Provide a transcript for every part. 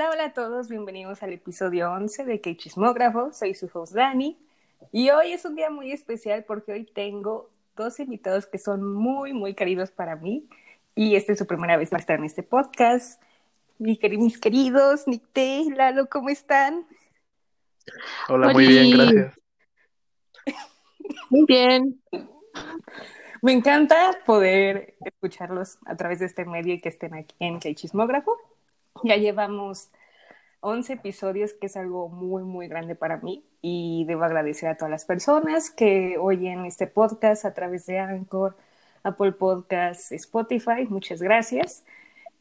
Hola, hola a todos, bienvenidos al episodio 11 de Que Chismógrafo. Soy su host Dani y hoy es un día muy especial porque hoy tengo dos invitados que son muy, muy queridos para mí y esta es su primera vez para estar en este podcast. Mis queridos, Nicté, Lalo, ¿cómo están? Hola, muy bien, gracias. Muy bien. Me encanta poder escucharlos a través de este medio y que estén aquí en Que Chismógrafo. Ya llevamos 11 episodios, que es algo muy, muy grande para mí. Y debo agradecer a todas las personas que oyen este podcast a través de Anchor, Apple Podcasts, Spotify. Muchas gracias.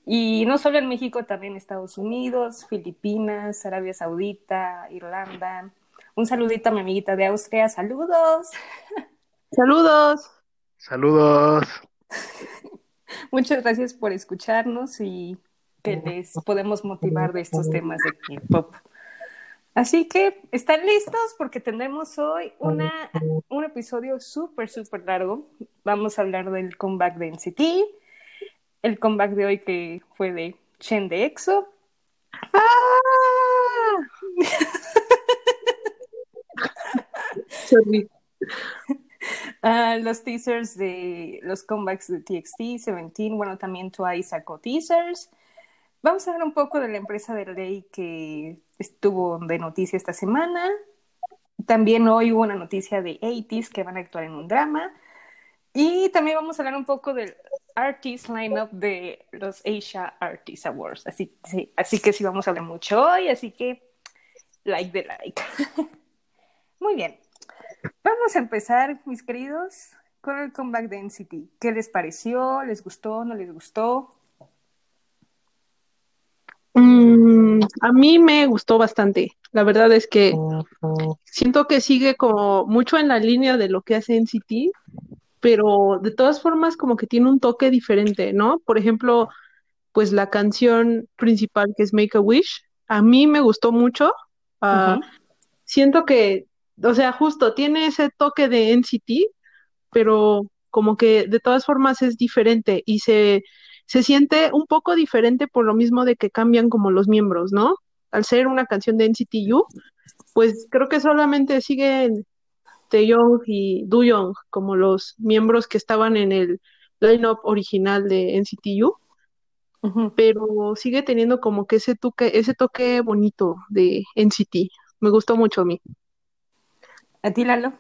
Y no solo en México, también Estados Unidos, Filipinas, Arabia Saudita, Irlanda. Un saludito a mi amiguita de Austria. Saludos. Saludos. Saludos. Muchas gracias por escucharnos y que les podemos motivar de estos temas de K-pop. Así que, ¿están listos? Porque tendremos hoy una, un episodio súper, súper largo. Vamos a hablar del comeback de NCT, el comeback de hoy que fue de Chen de EXO. ¡Ah! Ah, los teasers de los comebacks de TXT, Seventeen, bueno, también Twice sacó teasers. Vamos a hablar un poco de la empresa de ley que estuvo de noticia esta semana. También hoy hubo una noticia de 80 que van a actuar en un drama. Y también vamos a hablar un poco del artist lineup de los Asia Artist Awards. Así, sí, así que sí vamos a hablar mucho hoy, así que like de like. Muy bien. Vamos a empezar, mis queridos, con el comeback de NCT. ¿Qué les pareció? ¿Les gustó? ¿No les gustó? Mm, a mí me gustó bastante. La verdad es que siento que sigue como mucho en la línea de lo que hace NCT, pero de todas formas como que tiene un toque diferente, ¿no? Por ejemplo, pues la canción principal que es Make a Wish, a mí me gustó mucho. Ah, siento que, o sea, justo tiene ese toque de NCT, pero como que de todas formas es diferente y se se siente un poco diferente por lo mismo de que cambian como los miembros, ¿no? Al ser una canción de NCT U, pues creo que solamente siguen Taeyong y Young como los miembros que estaban en el line-up original de NCT U, pero sigue teniendo como que ese toque, ese toque bonito de NCT. Me gustó mucho a mí. ¿A ti, Lalo?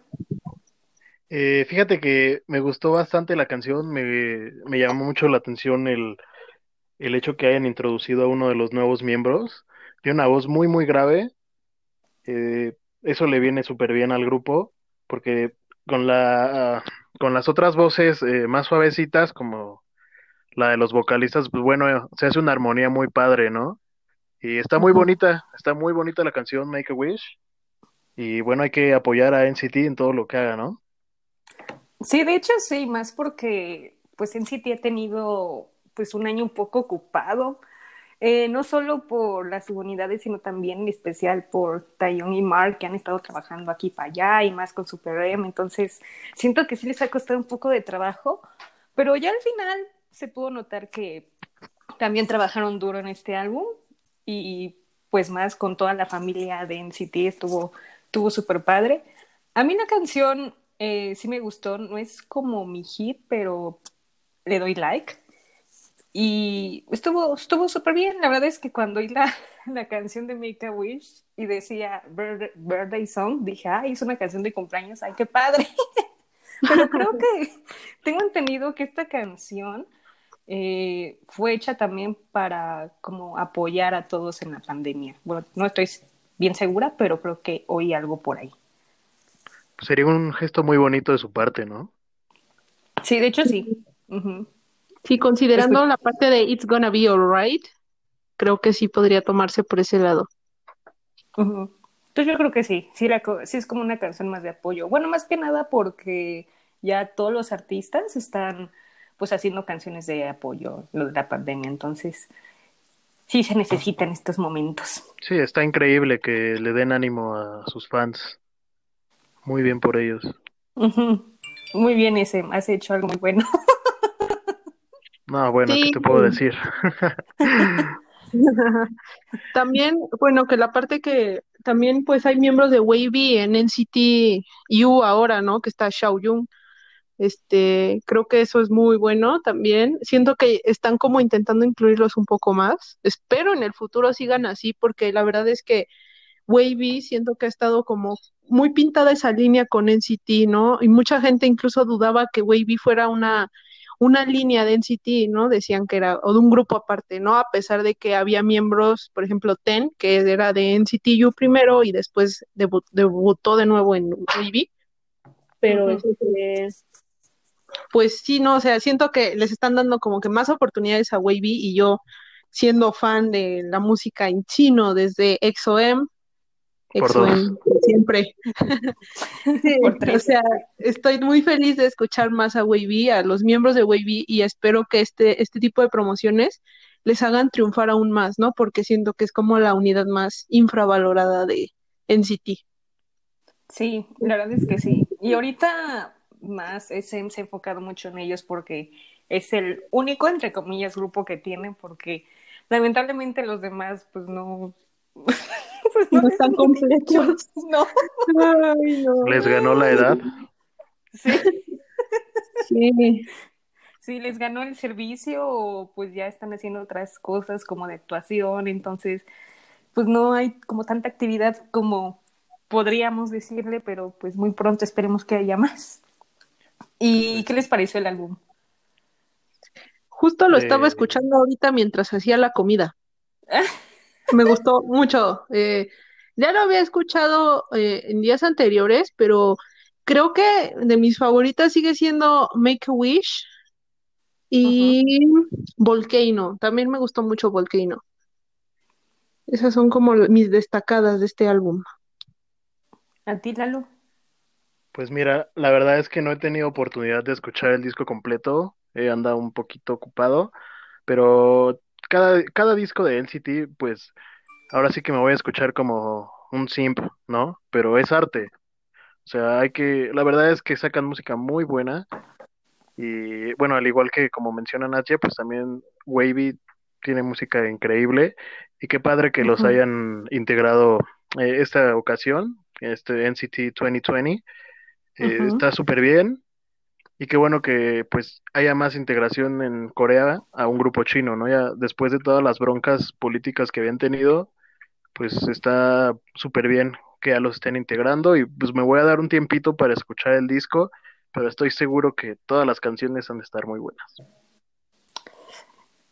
Eh, fíjate que me gustó bastante la canción, me, me llamó mucho la atención el, el hecho que hayan introducido a uno de los nuevos miembros. Tiene una voz muy, muy grave. Eh, eso le viene súper bien al grupo, porque con, la, con las otras voces eh, más suavecitas, como la de los vocalistas, pues bueno, se hace una armonía muy padre, ¿no? Y está muy bonita, está muy bonita la canción Make a Wish. Y bueno, hay que apoyar a NCT en todo lo que haga, ¿no? Sí, de hecho sí, más porque pues en City ha tenido pues un año un poco ocupado, eh, no solo por las subunidades, sino también en especial por Taeyong y Mark, que han estado trabajando aquí para allá y más con Super M, entonces siento que sí les ha costado un poco de trabajo, pero ya al final se pudo notar que también trabajaron duro en este álbum y pues más con toda la familia de NCT estuvo, estuvo súper padre. A mí la canción eh, sí me gustó, no es como mi hit, pero le doy like. Y estuvo estuvo súper bien. La verdad es que cuando oí la, la canción de Make a Wish y decía Birthday Song, dije, ay, es una canción de cumpleaños, ay, qué padre. pero creo que tengo entendido que esta canción eh, fue hecha también para como apoyar a todos en la pandemia. Bueno, no estoy bien segura, pero creo que oí algo por ahí sería un gesto muy bonito de su parte, ¿no? Sí, de hecho sí. Sí, considerando la parte de It's Gonna Be Alright, creo que sí podría tomarse por ese lado. Entonces yo creo que sí, sí, sí es como una canción más de apoyo. Bueno, más que nada porque ya todos los artistas están pues haciendo canciones de apoyo lo de la pandemia, entonces sí se necesita en estos momentos. Sí, está increíble que le den ánimo a sus fans. Muy bien por ellos. Muy bien ese, has hecho algo muy bueno. no, bueno, ¿qué te puedo decir? También, bueno, que la parte que también pues hay miembros de Wavy en NCT U ahora, ¿no? Que está Xiao Jung. Este, creo que eso es muy bueno también. Siento que están como intentando incluirlos un poco más. Espero en el futuro sigan así, porque la verdad es que Wavy siento que ha estado como muy pintada esa línea con NCT, ¿no? Y mucha gente incluso dudaba que Wavy fuera una, una línea de NCT, ¿no? Decían que era, o de un grupo aparte, ¿no? A pesar de que había miembros, por ejemplo, Ten, que era de NCT U primero y después debutó de nuevo en Wavy. Pero eso es pues sí, no, o sea, siento que les están dando como que más oportunidades a Wavy y yo siendo fan de la música en chino desde XOM, XOM siempre. o sea, estoy muy feliz de escuchar más a Wavy, a los miembros de Wavy y espero que este, este tipo de promociones les hagan triunfar aún más, ¿no? Porque siento que es como la unidad más infravalorada de NCT. Sí, la verdad es que sí. Y ahorita más SM se ha enfocado mucho en ellos porque es el único, entre comillas, grupo que tienen, porque lamentablemente los demás, pues no. Pues no, están completos. No. ¿Les ganó la edad? Sí. sí. Sí, les ganó el servicio o pues ya están haciendo otras cosas como de actuación, entonces pues no hay como tanta actividad como podríamos decirle, pero pues muy pronto esperemos que haya más. ¿Y qué les pareció el álbum? Justo lo estaba eh, escuchando ahorita mientras hacía la comida. Me gustó mucho. Eh, ya lo había escuchado eh, en días anteriores, pero creo que de mis favoritas sigue siendo Make a Wish y Volcano. También me gustó mucho Volcano. Esas son como mis destacadas de este álbum. ¿A ti, Lalo? Pues mira, la verdad es que no he tenido oportunidad de escuchar el disco completo, he andado un poquito ocupado, pero cada, cada disco de NCT, pues ahora sí que me voy a escuchar como un simp, ¿no? Pero es arte. O sea, hay que, la verdad es que sacan música muy buena. Y bueno, al igual que como menciona Nadia, pues también Wavy tiene música increíble. Y qué padre que los hayan integrado eh, esta ocasión, este NCT 2020. Eh, está súper bien. Y qué bueno que pues haya más integración en Corea a un grupo chino, ¿no? Ya después de todas las broncas políticas que habían tenido, pues está súper bien que ya los estén integrando y pues me voy a dar un tiempito para escuchar el disco, pero estoy seguro que todas las canciones han de estar muy buenas.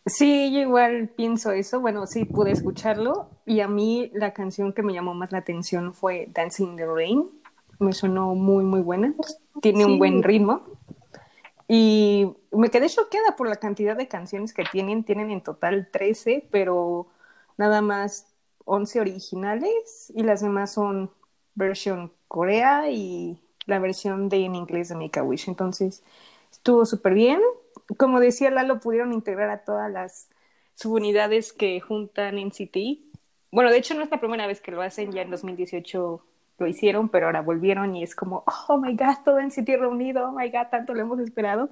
Sí, yo igual pienso eso. Bueno, sí pude escucharlo y a mí la canción que me llamó más la atención fue Dancing in the Rain me sonó muy, muy buena. Tiene un buen ritmo. Y me quedé choqueada por la cantidad de canciones que tienen. Tienen en total 13, pero nada más 11 originales y las demás son versión Corea y la versión de en inglés de Make a Wish. Entonces, estuvo súper bien. Como decía Lalo, pudieron integrar a todas las subunidades que juntan en City. Bueno, de hecho no es la primera vez que lo hacen, ya en 2018 lo hicieron, pero ahora volvieron y es como, oh my god, todo en sitio reunido, oh my god, tanto lo hemos esperado.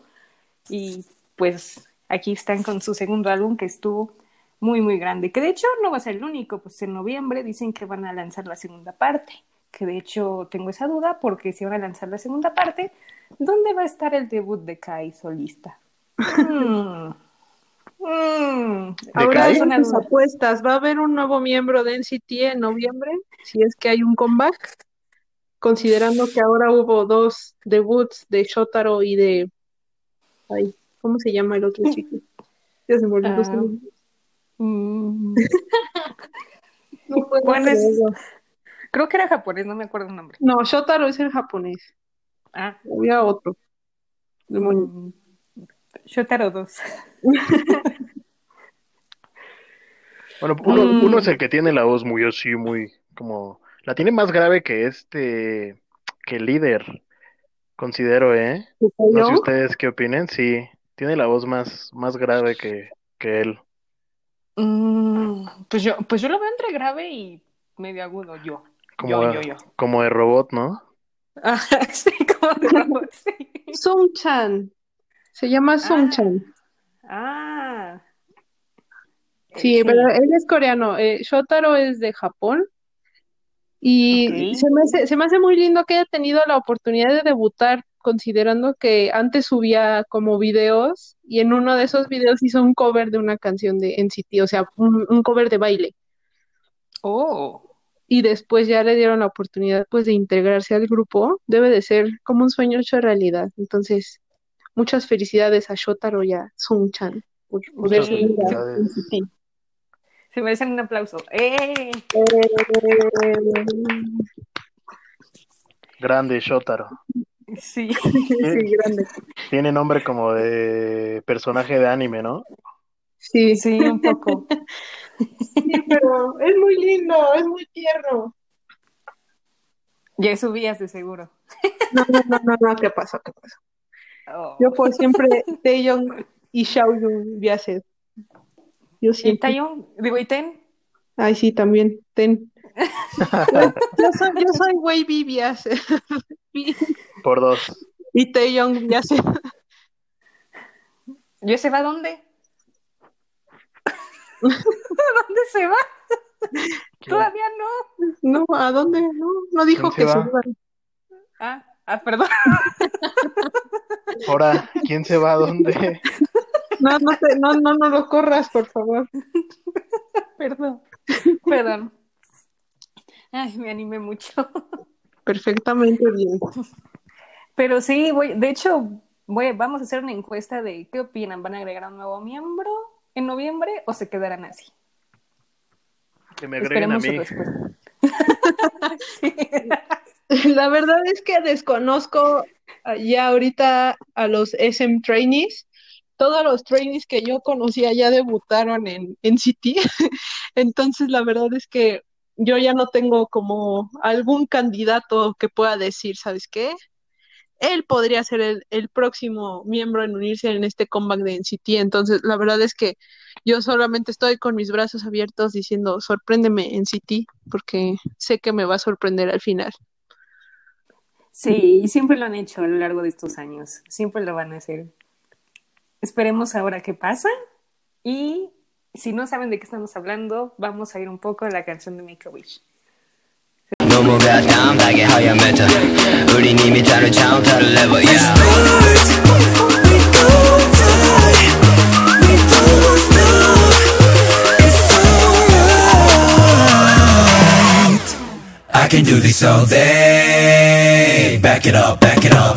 Y pues aquí están con su segundo álbum que estuvo muy, muy grande, que de hecho no va a ser el único, pues en noviembre dicen que van a lanzar la segunda parte, que de hecho tengo esa duda porque si van a lanzar la segunda parte, ¿dónde va a estar el debut de Kai solista? Mm. Mm. Ahora son las apuestas. ¿Va a haber un nuevo miembro de NCT en noviembre? Si es que hay un comeback. Considerando que ahora hubo dos debuts de Shotaro y de. Ay, ¿Cómo se llama el otro chico? Ya se me olvidó. Uh, mm. no Creo que era japonés, no me acuerdo el nombre. No, Shotaro es el japonés. Ah. Había otro. Mm. Shotaro 2. bueno, mm. uno, es el que tiene la voz muy así, muy como... La tiene más grave que este, que el líder, considero, ¿eh? No sé ustedes qué opinen, sí, tiene la voz más, más grave que, que él. Mm, pues yo, pues yo lo veo entre grave y medio agudo, yo. Como, yo, yo, yo. como de robot, ¿no? Ah, sí, como de robot, sí. Sung-chan. Se llama Sung-chan. Ah. Sí, pero él es coreano. Eh, Shotaro es de Japón. Y se me hace, se me hace muy lindo que haya tenido la oportunidad de debutar, considerando que antes subía como videos y en uno de esos videos hizo un cover de una canción de NCT, o sea, un, un cover de baile. Oh, Y después ya le dieron la oportunidad pues de integrarse al grupo. Debe de ser como un sueño hecho realidad. Entonces, muchas felicidades a Shotaro y a Sung-chan por poder Sí. se merecen un aplauso. ¡Eh! Grande Shotaro. Sí. Sí, grande. Tiene nombre como de personaje de anime, ¿no? Sí, Sí, un poco. sí, pero es muy lindo, es muy tierno. Ya subías de seguro. No, no, no, no, no, ¿qué pasó? ¿Qué pasó? Oh. Yo por siempre Taeyong y Xiaoyun Biaset. Yo ¿Y siempre. Taeyong? Digo, ¿y Ten? Ay, sí, también. Ten. Yo, yo soy, yo soy Wavy Biaset. Por dos. Y Taeyong Biaset. ¿Yo se va a dónde? ¿A dónde se va? Todavía no. No, ¿a dónde? No, no dijo ¿Quién que se se va? iba. Ah, ah, perdón. Ahora, ¿quién se va a dónde? No, no, te, no, no, no lo corras, por favor. Perdón. Perdón. Ay, me animé mucho. Perfectamente bien. Pero sí, voy, de hecho, voy, vamos a hacer una encuesta de qué opinan. ¿Van a agregar un nuevo miembro en noviembre o se quedarán así? Que me agreguen a Esperemos su mí. respuesta. Sí. La verdad es que desconozco ya ahorita a los SM trainees. Todos los trainees que yo conocía ya debutaron en, en City. Entonces, la verdad es que yo ya no tengo como algún candidato que pueda decir, ¿sabes qué? Él podría ser el, el próximo miembro en unirse en este comeback de NCT. Entonces, la verdad es que yo solamente estoy con mis brazos abiertos diciendo, sorpréndeme NCT, porque sé que me va a sorprender al final. Sí, y siempre lo han hecho a lo largo de estos años. Siempre lo van a hacer. Esperemos ahora qué pasa. Y si no saben de qué estamos hablando, vamos a ir un poco a la canción de Make a Wish. I can do this all day Back it up, back it up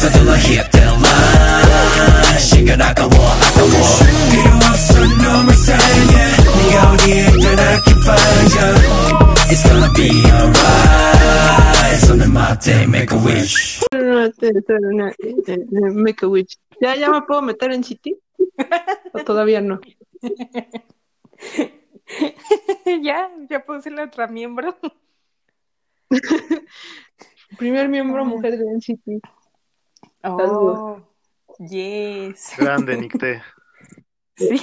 서둘러 hit the line 시간 아까워 아까워 필요 없어 너무 이상해 네가 어디에 있든 I can find you It's gonna be alright 손을 맞대 make a wish Make a Wish. ¿Ya, ya me puedo meter en City? ¿O todavía no? ya, ya puse la otra miembro. Primer miembro mujer de NCT. Oh, yes. Grande, Nicté. Sí.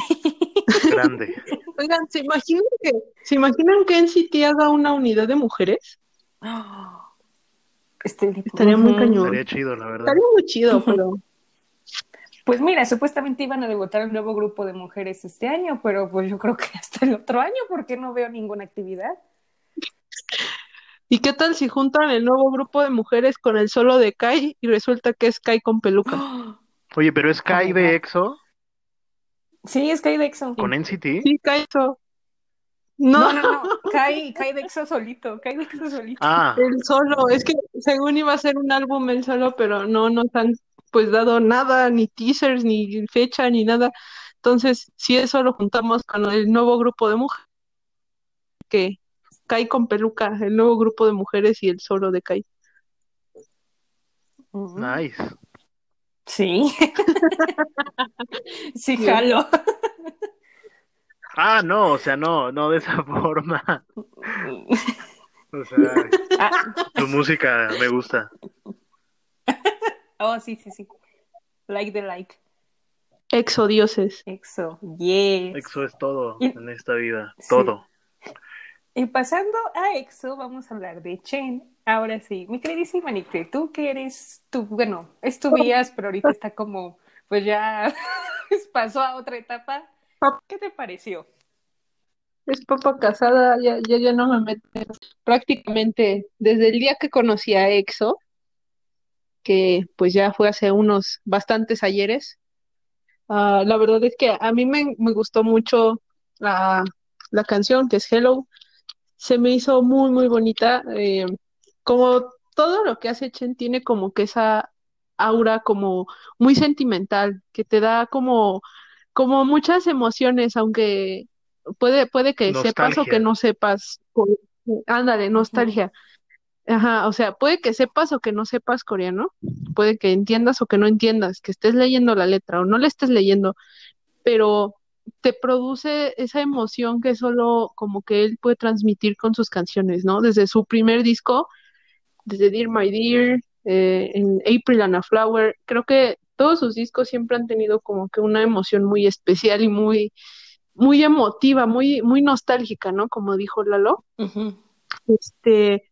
Grande. Oigan, ¿se imaginan que, ¿se imaginan que NCT haga una unidad de mujeres? Este, Estaría muy cañón. Estaría chido, la verdad. Estaría muy chido, pero Pues mira, supuestamente iban a debutar un nuevo grupo de mujeres este año, pero pues yo creo que hasta el otro año, porque no veo ninguna actividad. ¿Y qué tal si juntan el nuevo grupo de mujeres con el solo de Kai y resulta que es Kai con peluca? Oye, pero es Kai de. EXO Sí, es Kai Dexo. con NCT. Sí, Kai eso. No, No, no, no. Kai, Kai Dexo solito. Kai Dexo solito. Ah, el solo. Es que según iba a ser un álbum el solo, pero no nos han pues dado nada, ni teasers, ni fecha, ni nada. Entonces, si eso lo juntamos con el nuevo grupo de mujeres, que Kai con peluca, el nuevo grupo de mujeres y el solo de Kai. Nice. Sí. sí, jalo. Ah, no, o sea, no, no de esa forma. O sea, Ah, tu música me gusta. oh, sí, sí, sí. Like the like. Exodioses. Exo. Yes. EXO es todo Y- en esta vida, Sí. todo. Y pasando a EXO, vamos a hablar de Chen. Ahora sí, mi queridísima Nicte, tú que eres, tú, bueno, es tu vías, pero ahorita está como, pues ya pasó a otra etapa. ¿Qué te pareció? es papa casada, ya, ya, ya no me meto. Prácticamente desde el día que conocí a EXO, que pues ya fue hace unos bastantes ayeres, ah, la verdad es que a mí me, me gustó mucho la, la canción, que es Hello, se me hizo muy, muy bonita. eh, como todo lo que hace Chen tiene como que esa aura como muy sentimental, que te da como, como muchas emociones, aunque puede, puede que sepas o que no sepas. Ándale, nostalgia. Ajá, o sea, puede que sepas o que no sepas coreano, puede que entiendas o que no entiendas, que estés leyendo la letra o no le estés leyendo, pero te produce esa emoción que solo como que él puede transmitir con sus canciones, ¿no? Desde su primer disco, desde Dear My Dear, eh, en April and a Flower, creo que todos sus discos siempre han tenido como que una emoción muy especial y muy, muy emotiva, muy, muy nostálgica, ¿no? Como dijo Lalo. Este,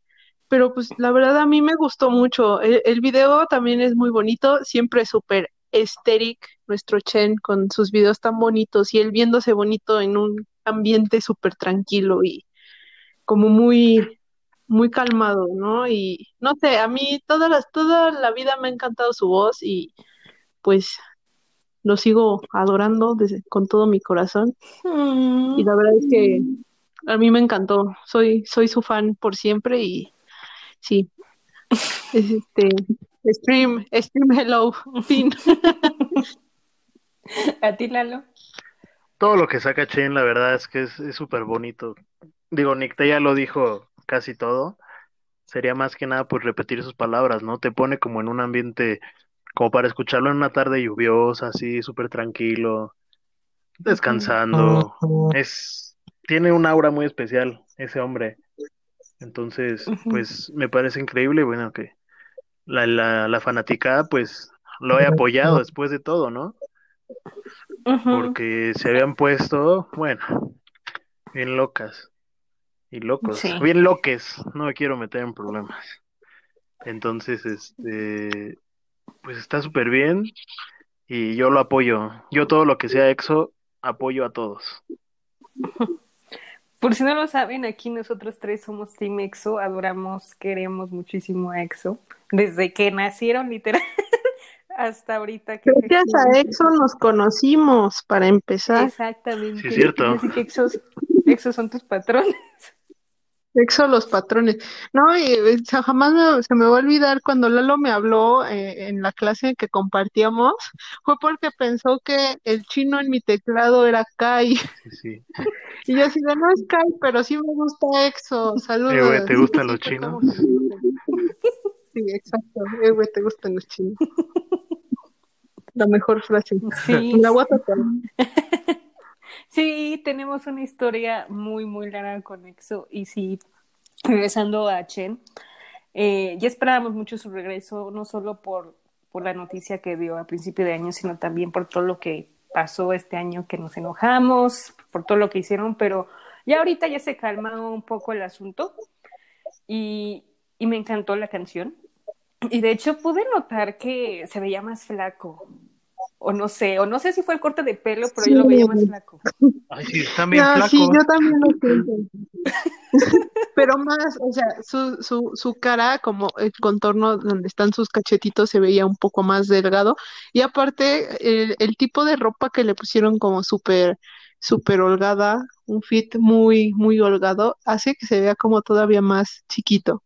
pero pues la verdad a mí me gustó mucho. El, el video también es muy bonito, siempre súper estético, nuestro Chen con sus videos tan bonitos y él viéndose bonito en un ambiente súper tranquilo y como muy, muy calmado, ¿no? Y no sé, a mí toda la, toda la vida me ha encantado su voz y pues lo sigo adorando desde, con todo mi corazón. Mm. Y la verdad es que a mí me encantó. Soy, soy su fan por siempre y sí. Es este Stream, Stream Hello, fin. ¿A ti, Lalo? Todo lo que saca Chen, la verdad es que es súper bonito. Digo, Nick ya lo dijo casi todo. Sería más que nada pues repetir sus palabras, ¿no? Te pone como en un ambiente como para escucharlo en una tarde lluviosa, así, súper tranquilo, descansando. Es, tiene un aura muy especial ese hombre. Entonces, pues me parece increíble, bueno, que la, la, la fanaticada pues lo he apoyado después de todo, ¿no? Porque se habían puesto, bueno, bien locas y locos, Sí. bien loques, no me quiero meter en problemas. Entonces, este, pues está súper bien y yo lo apoyo. Yo todo lo que sea EXO, apoyo a todos. Por si no lo saben, aquí nosotros tres somos Team EXO, adoramos, queremos muchísimo a EXO, desde que nacieron literal hasta ahorita que Gracias a EXO nos conocimos para empezar. Exactamente. Sí, es cierto. Así que EXO, EXO son tus patrones. EXO los patrones. No, y jamás me- se me va a olvidar cuando Lalo me habló eh, en la clase que compartíamos, fue porque pensó que el chino en mi teclado era Kai. Sí, sí. Y yo así de, no es Kai, pero sí me gusta EXO. Saludos. Eh, güey, ¿te gustan los chinos? Sí, exacto. Eh, güey, te gustan los chinos. La mejor frase. Sí, La sí, tenemos una historia muy, muy larga con EXO. Y sí, regresando a Chen, eh, ya esperábamos mucho su regreso, no solo por, por la noticia que dio a principio de año, sino también por todo lo que pasó este año que nos enojamos, por todo lo que hicieron, pero ya ahorita ya se calma un poco el asunto y, y me encantó la canción. Y de hecho pude notar que se veía más flaco. O no sé, o no sé si fue el corte de pelo, pero yo lo veía más flaco. Ay, sí, No, flacos. sí, yo también lo siento. Pero más, o sea, su, su, su cara, como el contorno donde están sus cachetitos, se veía un poco más delgado. Y aparte, el, el tipo de ropa que le pusieron como súper, súper holgada, un fit muy, muy holgado, hace que se vea como todavía más chiquito,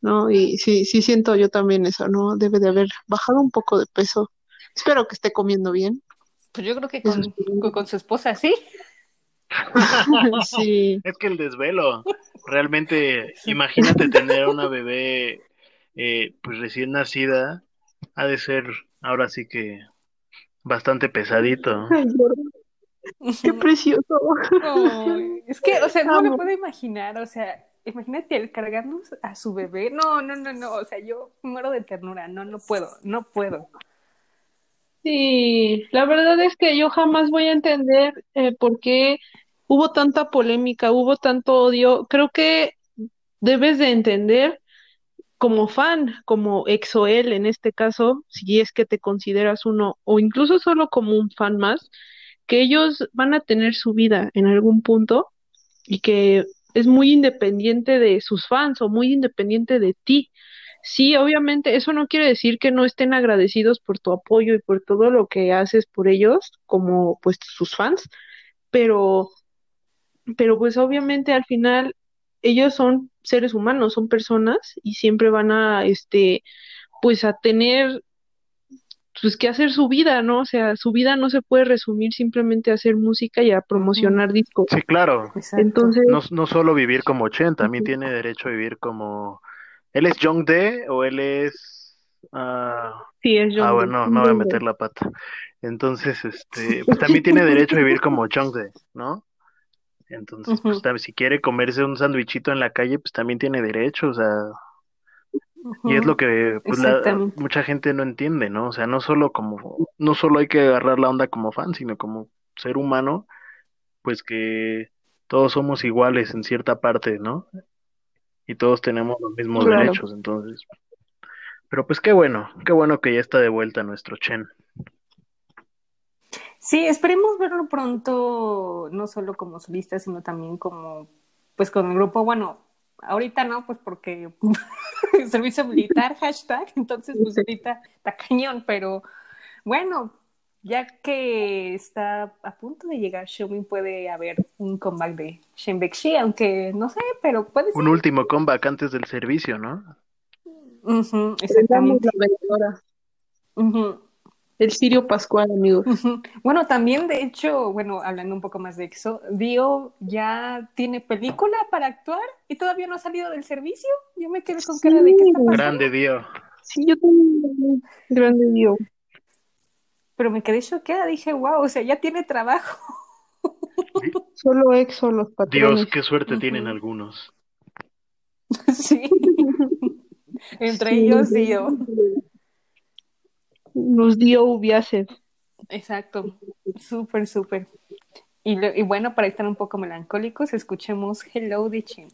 ¿no? Y sí, sí siento yo también eso, ¿no? Debe de haber bajado un poco de peso. Espero que esté comiendo bien. Pues yo creo que con, sí. con, con su esposa, sí. Sí. Es que el desvelo, realmente, imagínate tener una bebé eh, pues recién nacida, ha de ser ahora sí que bastante pesadito. Ay, qué precioso. Ay, es que, o sea, no me puedo imaginar, o sea, imagínate el cargarnos a su bebé. No, no, no, no, o sea, yo muero de ternura, no, no puedo, no puedo. Sí, la verdad es que yo jamás voy a entender eh, por qué hubo tanta polémica, hubo tanto odio. Creo que debes de entender como fan, como EXO-L en este caso, si es que te consideras uno, o incluso solo como un fan más, que ellos van a tener su vida en algún punto y que es muy independiente de sus fans o muy independiente de ti. Sí, obviamente, eso no quiere decir que no estén agradecidos por tu apoyo y por todo lo que haces por ellos, como pues sus fans, pero, pero pues obviamente al final ellos son seres humanos, son personas y siempre van a, este, pues a tener pues que hacer su vida, ¿no? O sea, su vida no se puede resumir simplemente a hacer música y a promocionar discos. Sí, claro. Exacto. Entonces, No, no solo vivir como Chen, también tiene derecho a vivir como... ¿Él es Young D o él es... ah, sí, es Ah, John bueno, no voy a meter la pata. Entonces, este, pues también tiene derecho a vivir como Chongde, ¿no? Entonces, pues también si quiere comerse un sandwichito en la calle, pues también tiene derecho, o sea, y es lo que pues, la- mucha gente no entiende, ¿no? O sea, no solo como, no solo hay que agarrar la onda como fan, sino como ser humano, pues que todos somos iguales en cierta parte, ¿no? Y todos tenemos los mismos Claro. derechos, entonces. Pero pues qué bueno, qué bueno que ya está de vuelta nuestro Chen. Sí, esperemos verlo pronto, no solo como solista, sino también como, pues con el grupo, bueno, ahorita no, pues porque servicio militar, hashtag, entonces pues ahorita está cañón, pero bueno, ya que está a punto de llegar Xiaomi, puede haber un comeback de Shen Bexi, aunque no sé, pero puede ser. Un último comeback antes del servicio, ¿no? Ujú, Damos exactamente. la. El Sirio Pascual, amigos. Bueno, también de hecho, bueno, hablando un poco más de eso, Dio ya tiene película para actuar y todavía no ha salido del servicio. Yo me quedé con cara de qué está pasando, Grande Dio. Sí, yo también. Grande Dios. Pero me quedé choqueada. Dije, wow, o sea, ya tiene trabajo. Solo Exo, los patrones. Dios, qué suerte tienen algunos. sí, entre Sí. ellos Dio. Nos dio Ubiace. Exacto, súper, súper. Y, lo- y bueno, para estar un poco melancólicos, escuchemos Hello de Chen.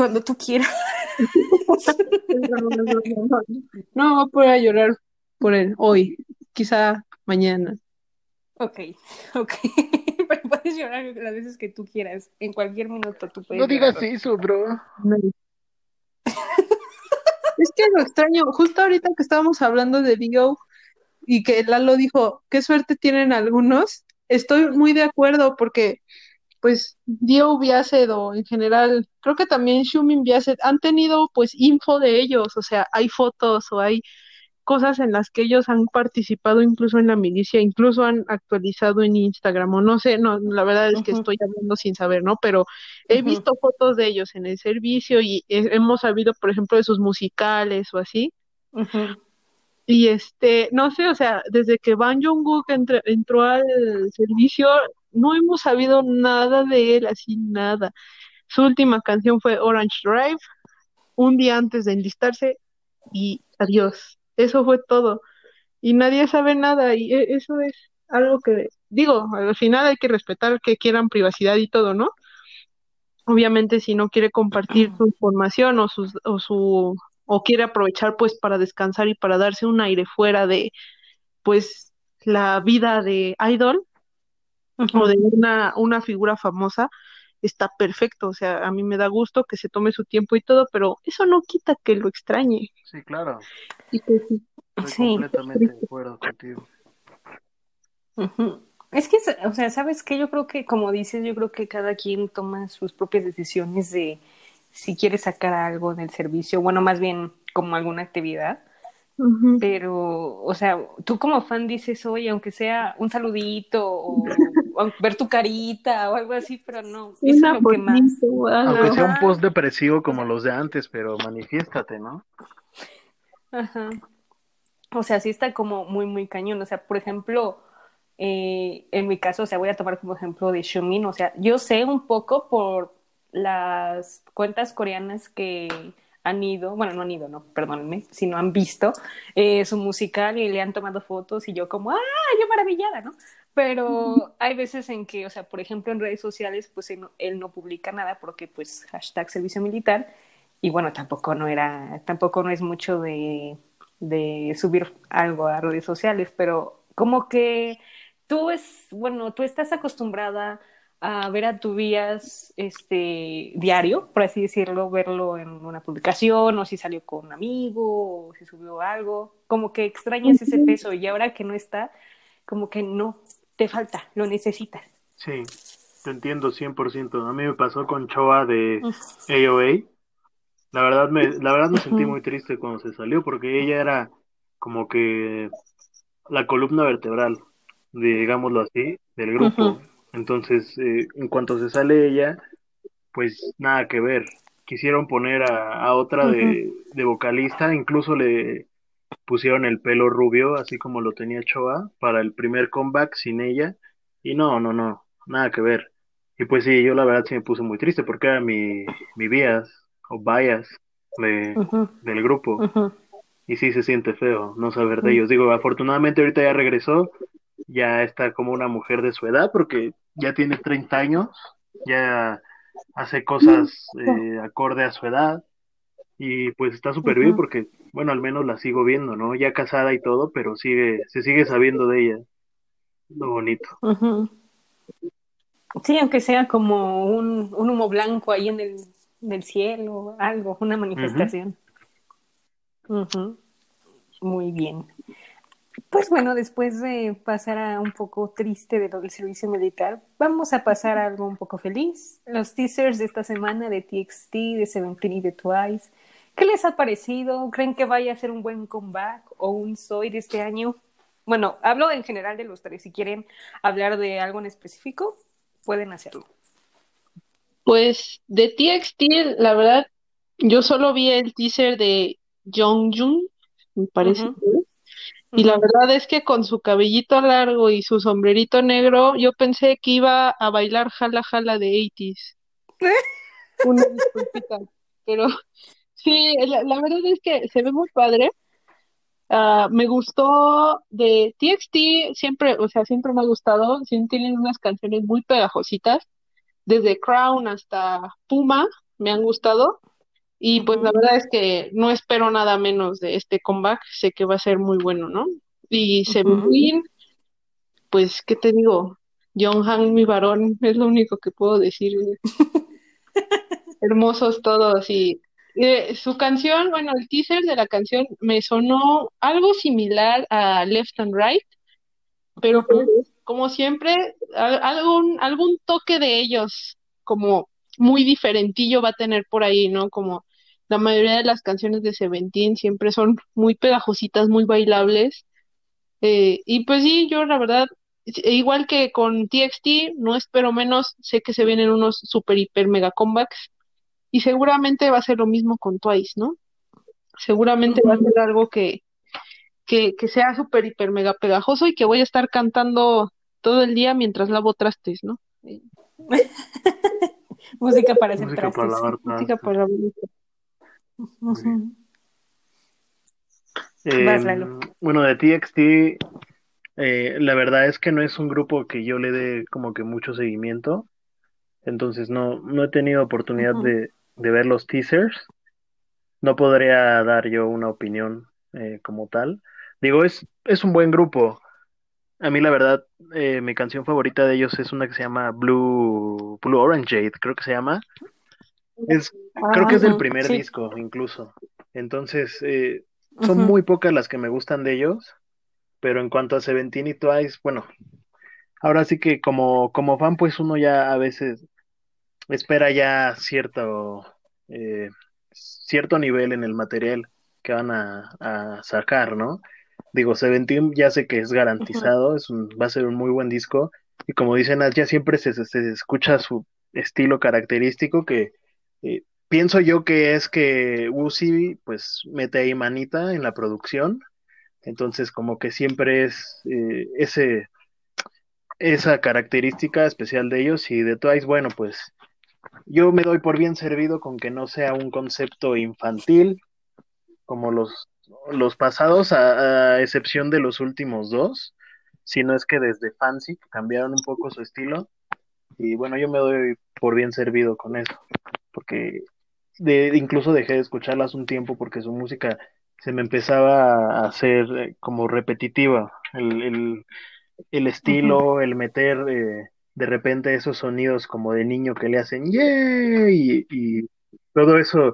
Cuando tú quieras. No voy a poder a llorar por él hoy, quizá mañana. Ok, ok. Pero puedes llorar las veces que tú quieras. En cualquier minuto tú puedes No digas llorar. eso, bro. Es que lo extraño, justo ahorita que estábamos hablando de Dio y que Lalo dijo, qué suerte tienen algunos, estoy muy de acuerdo porque pues Dio Biased o en general, creo que también Shumin Biased han tenido pues info de ellos, o sea, hay fotos o hay cosas en las que ellos han participado incluso en la milicia, incluso han actualizado en Instagram, o no sé, no, la verdad es que estoy hablando sin saber, ¿no? Pero he visto fotos de ellos en el servicio y he- hemos sabido, por ejemplo, de sus musicales o así. Y este, no sé, o sea, desde que Ban entró al servicio, no hemos sabido nada de él, así nada. Su última canción fue Orange Drive, un día antes de enlistarse, y adiós. Eso fue todo. Y nadie sabe nada, y e- eso es algo que, digo, al final hay que respetar que quieran privacidad y todo, ¿no? Obviamente, si no quiere compartir su información o, sus, o su o quiere aprovechar pues para descansar y para darse un aire fuera de pues la vida de idol o de una, una figura famosa, está perfecto. O sea, a mí me da gusto que se tome su tiempo y todo, pero eso no quita que lo extrañe. Sí, claro. Y que sí, Estoy Sí. completamente de acuerdo contigo. Es que, o sea, ¿sabes qué? Yo creo que, como dices, yo creo que cada quien toma sus propias decisiones de si quiere sacar algo del servicio, bueno, más bien como alguna actividad, pero, o sea, tú como fan dices, oye, aunque sea un saludito o ver tu carita o algo así, pero no, eso es lo que más. Aunque sea un post depresivo como los de antes, pero manifiéstate, ¿no? Ajá. O sea, sí está como muy, muy cañón. O sea, por ejemplo, eh, en mi caso, o sea, voy a tomar como ejemplo de Xiaomin. O sea, yo sé un poco por las cuentas coreanas que han ido, bueno, no han ido, no, perdónenme, sino han visto eh, su musical y le han tomado fotos y yo como, ¡ah, yo maravillada, ¿no? Pero hay veces en que, o sea, por ejemplo, en redes sociales, pues él no, él no publica nada porque, pues, hashtag servicio militar. Y bueno, tampoco no era, tampoco no es mucho de, de subir algo a redes sociales, pero como que tú es, bueno, tú estás acostumbrada a ver a tu vías este diario, por así decirlo, verlo en una publicación, o si salió con un amigo, o si subió algo, como que extrañas ese peso, y ahora que no está, como que no, te falta, lo necesitas. Sí, te entiendo 100%. A mí me pasó con Choa de AOA. La verdad me, la verdad me sentí muy triste cuando se salió porque ella era como que la columna vertebral, digámoslo así, del grupo. Entonces, eh, en cuanto se sale ella, pues nada que ver. Quisieron poner a, a otra de, de vocalista, incluso le pusieron el pelo rubio, así como lo tenía Choa, para el primer comeback sin ella. Y no, no, no, nada que ver. Y pues sí, yo la verdad sí me puse muy triste porque era mi, mi bias o bias de, del grupo. Y sí se siente feo no saber de ellos. Digo, afortunadamente ahorita ya regresó, ya está como una mujer de su edad porque ya tiene 30 años, ya hace cosas eh, acorde a su edad y pues está súper bien porque, bueno, al menos la sigo viendo, ¿no? Ya casada y todo, pero sigue, se sigue sabiendo de ella. Lo bonito. Sí, aunque sea como un, un humo blanco ahí en el, en el cielo, algo, una manifestación. Muy bien. Pues bueno, después de pasar a un poco triste de lo del servicio militar, vamos a pasar a algo un poco feliz. Los teasers de esta semana de TXT, de Seventeen y de Twice. ¿Qué les ha parecido? ¿Creen que vaya a ser un buen comeback o un soy de este año? Bueno, hablo en general de los tres. Si quieren hablar de algo en específico, pueden hacerlo. Pues de TXT, la verdad, yo solo vi el teaser de Jung me parece. Que es. Y la verdad es que con su cabellito largo y su sombrerito negro, yo pensé que iba a bailar jala jala de 80s. Una disculpita, pero sí, la, la verdad es que se ve muy padre. Ah, me gustó de TXT, siempre, o sea, siempre me ha gustado. Sí, tienen unas canciones muy pegajositas, desde Crown hasta Puma, me han gustado. Y pues la verdad es que no espero nada menos de este comeback, sé que va a ser muy bueno, ¿no? Y Ujú. Seventeen, pues, ¿qué te digo? Han, mi varón, es lo único que puedo decir. Hermosos todos y eh, su canción, bueno, el teaser de la canción me sonó algo similar a Left and Right, pero pues, como siempre, al- algún, algún toque de ellos como muy diferentillo va a tener por ahí, ¿no? Como la mayoría de las canciones de Seventeen siempre son muy pegajositas, muy bailables. Eh, y pues sí, yo la verdad, e igual que con TXT, no espero menos, sé que se vienen unos super, hiper, mega comebacks. Y seguramente va a ser lo mismo con Twice, ¿no? Seguramente va a ser algo que, que, que sea súper, hiper, mega pegajoso y que voy a estar cantando todo el día mientras lavo trastes, ¿no? Música para hacer Música para trastes. lavar música trastes. para Ujú. Eh, Vas, Lalo. bueno, de TXT, eh, la verdad es que no es un grupo que yo le dé como que mucho seguimiento, entonces no, no he tenido oportunidad de, de ver los teasers, no podría dar yo una opinión eh, como tal. Digo, es, es un buen grupo. A mí la verdad, eh, mi canción favorita de ellos es una que se llama Blue, Blue Orange Jade, creo que se llama. Es, creo que es del Ujú, primer sí. disco, incluso. Entonces, eh, son muy pocas las que me gustan de ellos, pero en cuanto a Seventeen y Twice, bueno, ahora sí que como, como fan, pues uno ya a veces espera ya cierto, eh, cierto nivel en el material que van a, a sacar, ¿no? Digo, Seventeen ya sé que es garantizado, es un, va a ser un muy buen disco, y como dicen, ya siempre se, se, se escucha su estilo característico que eh, pienso yo que es que Uzi pues mete ahí manita en la producción, entonces como que siempre es eh, ese esa característica especial de ellos y de Twice, bueno, pues yo me doy por bien servido con que no sea un concepto infantil como los, los pasados, a, a excepción de los últimos dos, sino es que desde Fancy cambiaron un poco su estilo y bueno, yo me doy por bien servido con eso, porque de, incluso dejé de escucharlas un tiempo porque su música se me empezaba a hacer eh, como repetitiva, el, el, el estilo, el meter eh, de repente esos sonidos como de niño que le hacen ¡yay! Y, y todo eso,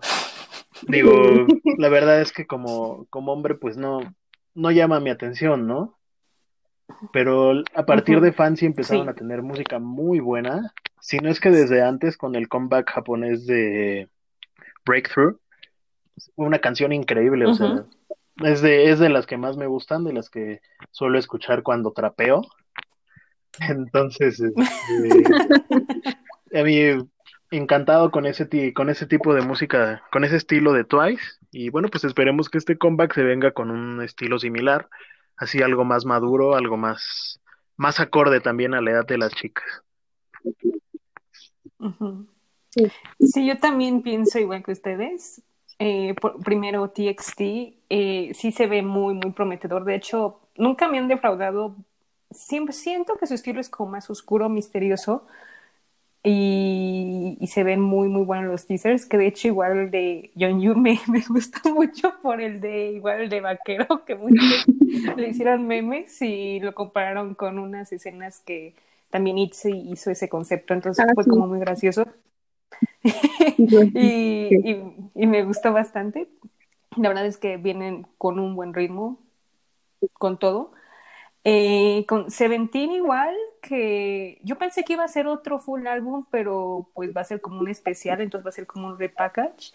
digo, la verdad es que como, como hombre pues no, no llama mi atención, ¿no? Pero a partir de Fancy empezaron Sí. a tener música muy buena, si no es que desde antes con el comeback japonés de Breakthrough, una canción increíble, o sea, es de, es de las que más me gustan, de las que suelo escuchar cuando trapeo. Entonces, este, a mí encantado con ese, ti- con ese tipo de música, con ese estilo de Twice. Y bueno, pues esperemos que este comeback se venga con un estilo similar, así algo más maduro, algo más, más acorde también a la edad de las chicas. Sí. Sí, yo también pienso igual que ustedes. Eh, por- primero, TXT eh, sí se ve muy, muy prometedor. De hecho, nunca me han defraudado. Siempre siento que su estilo es como más oscuro, misterioso. Y, y se ven muy, muy buenos los teasers. Que de hecho, igual el de John Yu me, me gusta mucho por el de igual el de vaquero, que muchos le hicieron memes y lo compararon con unas escenas que también Itzy hizo ese concepto. Entonces Ah, fue sí. como muy gracioso. Y, y me gustó bastante. La verdad es que vienen con un buen ritmo, con todo. Eh, con Seventeen igual, que yo pensé que iba a ser otro full álbum, pero pues va a ser como un especial, entonces va a ser como un repackage.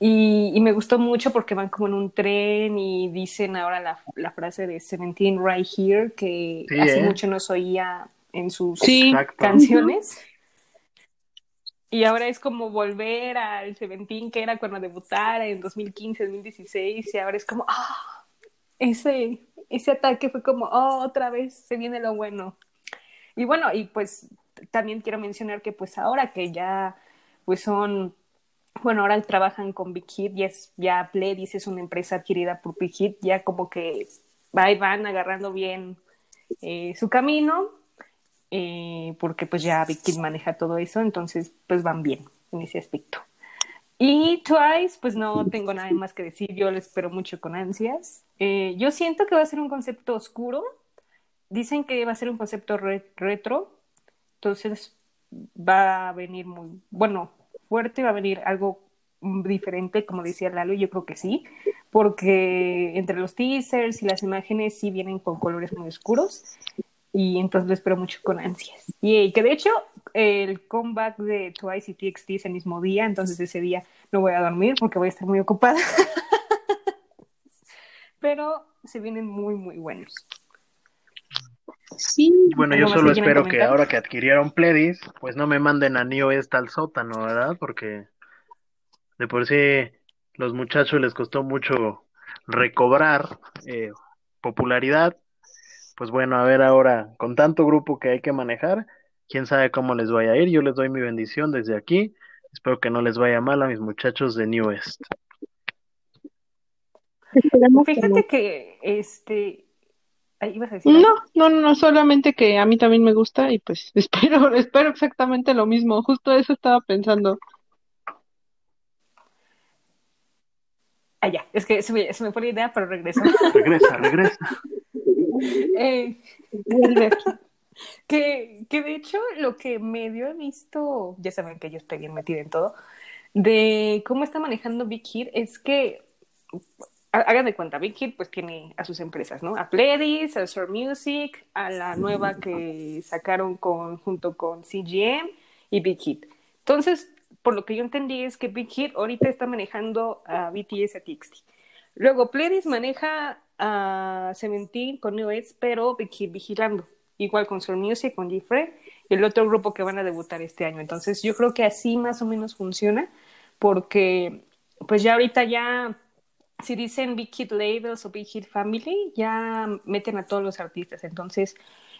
Y, y me gustó mucho porque van como en un tren y dicen ahora la, la frase de Seventeen right here, que Sí, hace ¿eh? mucho no se oía en sus Sí. Canciones. Y ahora es como volver al Seventeen que era cuando debutara en 2015, 2016, y ahora es como, ah, ese, ese ataque fue como, oh, otra vez se viene lo bueno. Y bueno, y pues también quiero mencionar que pues ahora que ya pues son, bueno, ahora trabajan con Big Hit, y es, ya Pledis es una empresa adquirida por Big Hit, ya como que ahí van agarrando bien eh, su camino, eh, porque pues ya Big Hit maneja todo eso, entonces pues van bien en ese aspecto. Y Twice, pues no tengo nada más que decir, yo lo espero mucho con ansias. Eh, yo siento que va a ser un concepto oscuro, dicen que va a ser un concepto re- retro, entonces va a venir muy, bueno, fuerte, va a venir algo diferente, como decía Lalo, yo creo que sí, porque entre los teasers y las imágenes sí vienen con colores muy oscuros y entonces lo espero mucho con ansias. Y que de hecho el comeback de Twice y TXT es el mismo día, entonces ese día no voy a dormir porque voy a estar muy ocupada. Pero se vienen muy, muy buenos. Sí, Y bueno, yo ¿Algo más solo espero que ahora que adquirieron Pledis, pues no me manden a New West al sótano, ¿verdad? Porque de por sí los muchachos les costó mucho recobrar eh, popularidad. Pues bueno, a ver ahora, con tanto grupo que hay que manejar, quién sabe cómo les vaya a ir. Yo les doy mi bendición desde aquí. Espero que no les vaya mal a mis muchachos de New West. Fíjate que este. Ahí ibas a decir. algo? No, no, no, solamente que a mí también me gusta y pues espero, espero exactamente lo mismo. Justo eso estaba pensando. Ah, ya, es que se me, se me fue la idea, pero regreso. Regresa, regresa. Eh, Vuelve. Que, que de hecho lo que medio he visto, ya saben que yo estoy bien metida en todo, de cómo está manejando Big Hit es que, hagan de cuenta, Big Hit pues tiene a sus empresas, ¿no? A Pledis, a Sor Music, a la nueva que sacaron con, junto con CGM y Big Hit. Entonces, por lo que yo entendí es que Big Hit ahorita está manejando a BTS a TXT. Luego Pledis maneja a Seventeen con New pero Big Hit vigilando. Igual con Soul Music, con Gfred, y el otro grupo que van a debutar este año. Entonces yo creo que así más o menos funciona, porque pues ya ahorita ya, si dicen Big Hit Labels o Big Hit Family, ya meten a todos los artistas. Entonces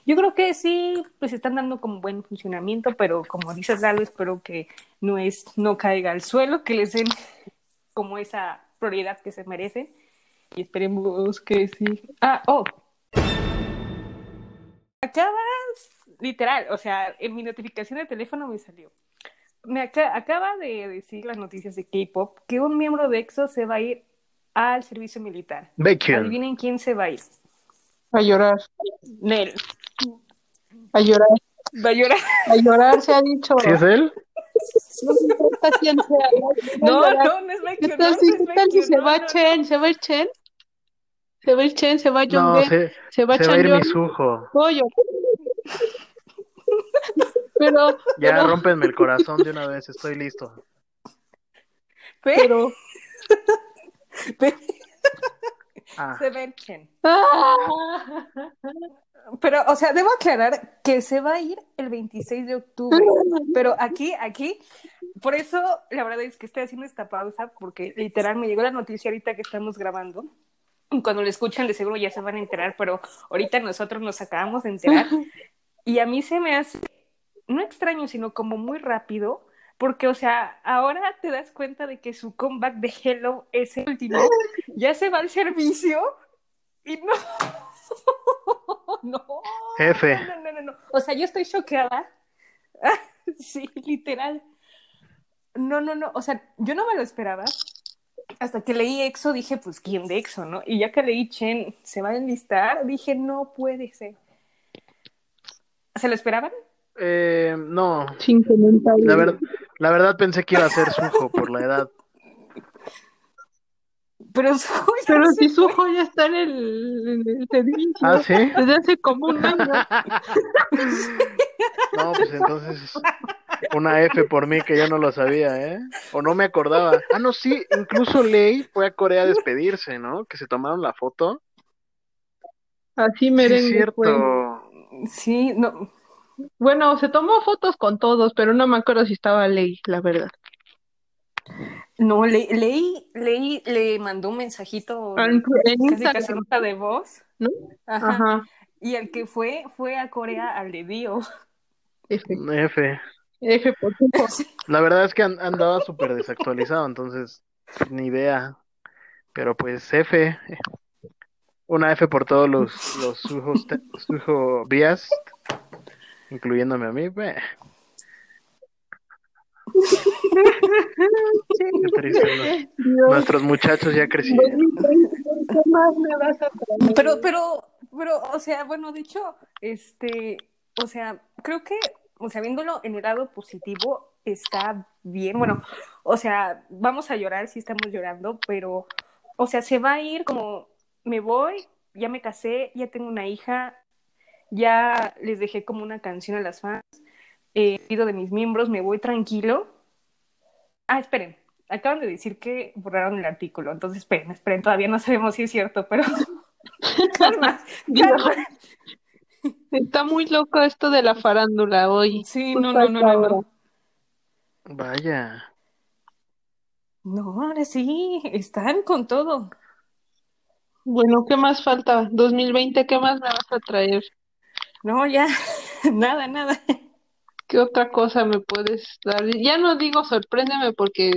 yo creo que sí, pues están dando como buen funcionamiento, pero como dices Lalo, espero que no es, no caiga al suelo, que les den como esa prioridad que se merecen. Y esperemos que sí. Ah, oh. Acabas, literal, o sea, en mi notificación de teléfono me salió. Me aca- acaba de decir las noticias de K-pop que un miembro de EXO se va a ir al servicio militar. Bacon. Adivinen quién se va a ir. A llorar, Nel. a llorar, Va a llorar. a llorar se ha dicho. ¿Sí es él? No me importa quién sea, ¿no? No, Va a llorar. no, no es ¿Qué Baekhyun, tal no, no es qué tal si se no, va no, Chen? ¿Se va Chen? ¿Se va a ir Chen? ¿Se va a No, se, ¿Se va se va a ir Chanyeol? mi sujo. Pollo. Pero, Ya, pero, rómpenme el corazón de una vez, estoy listo. pero. Pe- Ah, Se ve Chen. ¡Ah! Pero, o sea, debo aclarar que se va a ir el 26 de octubre. Pero aquí, aquí, por eso la verdad es que estoy haciendo esta pausa, porque literal me llegó la noticia ahorita que estamos grabando. Cuando lo escuchan, de seguro ya se van a enterar, pero ahorita nosotros nos acabamos de enterar. Y a mí se me hace, no extraño, sino como muy rápido, porque, o sea, ahora te das cuenta de que su comeback de Hello es el último, ya se va al servicio y no. No. F. No, no, no, no. O sea, yo estoy choqueada. Sí, literal. No, no, no. O sea, yo no me lo esperaba. Hasta que leí EXO, dije, pues, ¿quién de EXO, no? Y ya que leí Chen, ¿se va a enlistar? Dije, no puede ser. ¿Se lo esperaban? eh, no, la, ver- la verdad pensé que iba a ser sujo por la edad. Pero soy Pero si su joya está en el, en el servicio Ah, ¿sí? desde hace como un año. No, pues entonces una F por mí que yo no lo sabía, ¿eh? O no me acordaba. Ah, no, sí, incluso Ley fue a Corea a despedirse, ¿no? Que se tomaron la foto. Así Sí, es merengue cierto. fue. Sí, no. Bueno, se tomó fotos con todos, pero no me acuerdo si estaba Ley, la verdad. No, le, leí, leí, le mandó un mensajito, En, en casi, casi nota de voz. ¿no? Ajá. Ajá. Y el que fue, fue a Corea al de Dio. F, F. F por. La verdad es que an- andaba súper desactualizado, entonces ni idea. Pero pues F. Una F por todos los, los sujos, sujo vías, incluyéndome a mí. Beh, qué triste. ¿no? Dios, Nuestros muchachos ya crecieron. 2020, ¿qué más me vas a traer? Pero, pero, pero, o sea, bueno, de hecho, este, o sea, creo que, o sea, viéndolo en el lado positivo, está bien. Bueno, o sea, vamos a llorar, sí estamos llorando, pero, o sea, se va a ir como, me voy, ya me casé, ya tengo una hija, ya les dejé como una canción a las fans, eh, pido de mis miembros, me voy tranquilo. Ah, esperen, acaban de decir que borraron el artículo, entonces esperen, esperen, todavía no sabemos si es cierto, pero calma, calma. Está muy loco esto de la farándula hoy. Sí, no, no, no, no, no. Vaya. No, ahora sí, están con todo. Bueno, ¿qué más falta? 2020, ¿qué más me vas a traer? No, ya, nada, nada. ¿Qué otra cosa me puedes dar? Ya no digo sorpréndeme porque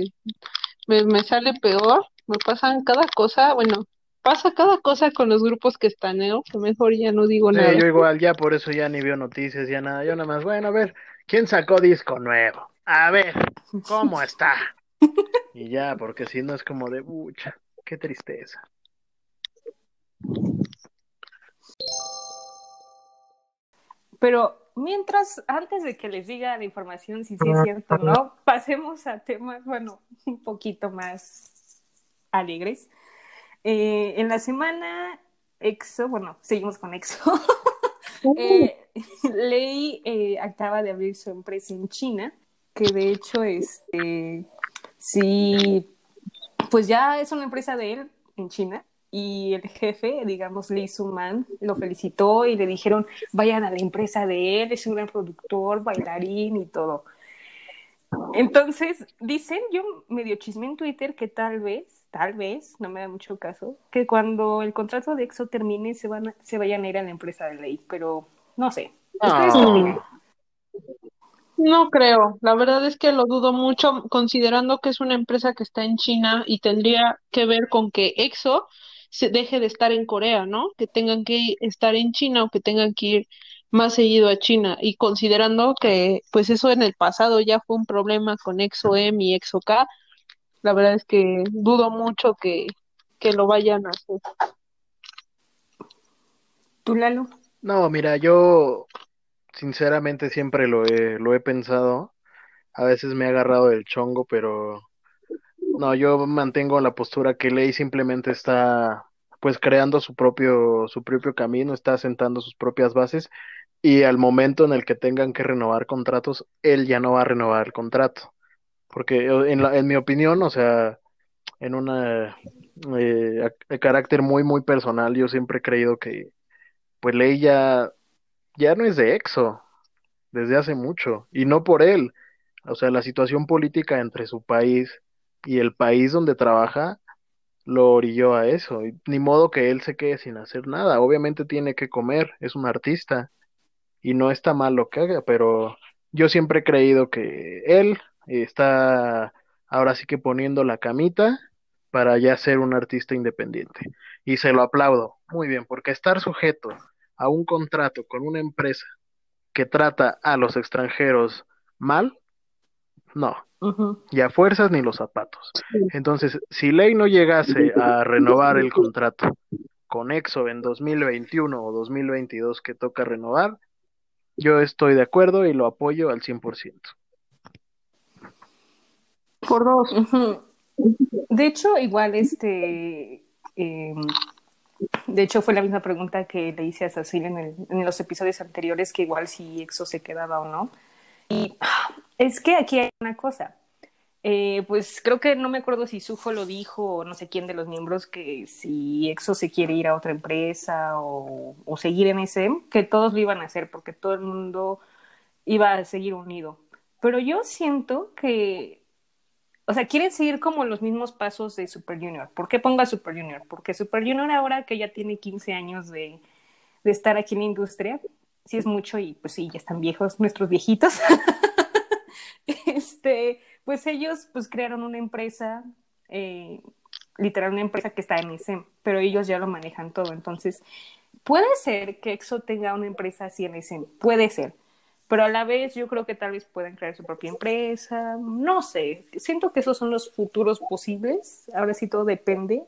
me, me sale peor. Me pasan cada cosa, bueno, pasa cada cosa con los grupos que estaneo, que mejor ya no digo Sí, nada. yo igual, ya por eso ya ni veo noticias, ya nada. Yo nada más, bueno, a ver, ¿quién sacó disco nuevo? A ver, ¿cómo está? Y ya, porque si no es como de, pucha, qué tristeza. Pero mientras, antes de que les diga la información, si sí es cierto o no, pasemos a temas, bueno, un poquito más alegres. Eh, en la semana EXO, bueno, seguimos con EXO. Eh, Lei eh, acaba de abrir su empresa en China, que de hecho, este, sí, pues ya es una empresa de él en China. y el jefe, digamos, Lee Suman, lo felicitó y le dijeron, vayan a la empresa de él, es un gran productor, bailarín y todo. Entonces, dicen, yo medio chisme en Twitter que tal vez, tal vez, no me da mucho caso, que cuando el contrato de EXO termine se, van a- se vayan a ir a la empresa de Ley, pero no sé. ¿Ustedes qué Ah. No creo, la verdad es que lo dudo mucho considerando que es una empresa que está en China y tendría que ver con que EXO se deje de estar en Corea, ¿no? Que tengan que estar en China o que tengan que ir más seguido a China y considerando que pues eso en el pasado ya fue un problema con EXO M y EXO K, la verdad es que dudo mucho que, que lo vayan a hacer. ¿Tú, Lalo? No, mira, yo sinceramente siempre lo he, lo he pensado. A veces me he agarrado del chongo, pero no, yo mantengo la postura que Ley simplemente está pues creando su propio, su propio camino, está asentando sus propias bases y al momento en el que tengan que renovar contratos, él ya no va a renovar el contrato. Porque en la, en mi opinión, o sea, en una eh, carácter muy, muy personal, yo siempre he creído que pues Ley ya, ya no es de EXO desde hace mucho, y no por él. O sea, la situación política entre su país y el país donde trabaja lo orilló a eso. Y ni modo que él se quede sin hacer nada. Obviamente tiene que comer, es un artista, y no está mal lo que haga, pero yo siempre he creído que él está ahora sí que poniendo la camita para ya ser un artista independiente. Y se lo aplaudo. Muy bien, porque estar sujeto a un contrato con una empresa que trata a los extranjeros mal, no, Ujú. y a fuerzas ni los zapatos. Entonces, si Ley no llegase a renovar el contrato con EXO en 2021 o 2022 que toca renovar, yo estoy de acuerdo y lo apoyo al 100%. Por dos. De hecho, igual este, eh, de hecho fue la misma pregunta que le hice a Cecil en, los episodios anteriores, que igual si EXO se quedaba o no. Y es que aquí hay una cosa. Eh, pues creo que no me acuerdo si Suho lo dijo o no sé quién de los miembros que si EXO se quiere ir a otra empresa o, o seguir en SM, que todos lo iban a hacer porque todo el mundo iba a seguir unido. Pero yo siento que o sea, quieren seguir como los mismos pasos de Super Junior. ¿Por qué pongo a Super Junior? Porque Super Junior ahora que ya tiene 15 años de, de estar aquí en la industria, sí es mucho y pues sí, ya están viejos, nuestros viejitos. este, pues ellos pues crearon una empresa, eh, literal una empresa que está en SM, pero ellos ya lo manejan todo. Entonces, puede ser que EXO tenga una empresa así en SM, puede ser. Pero a la vez yo creo que tal vez puedan crear su propia empresa, no sé, siento que esos son los futuros posibles, ahora sí todo depende,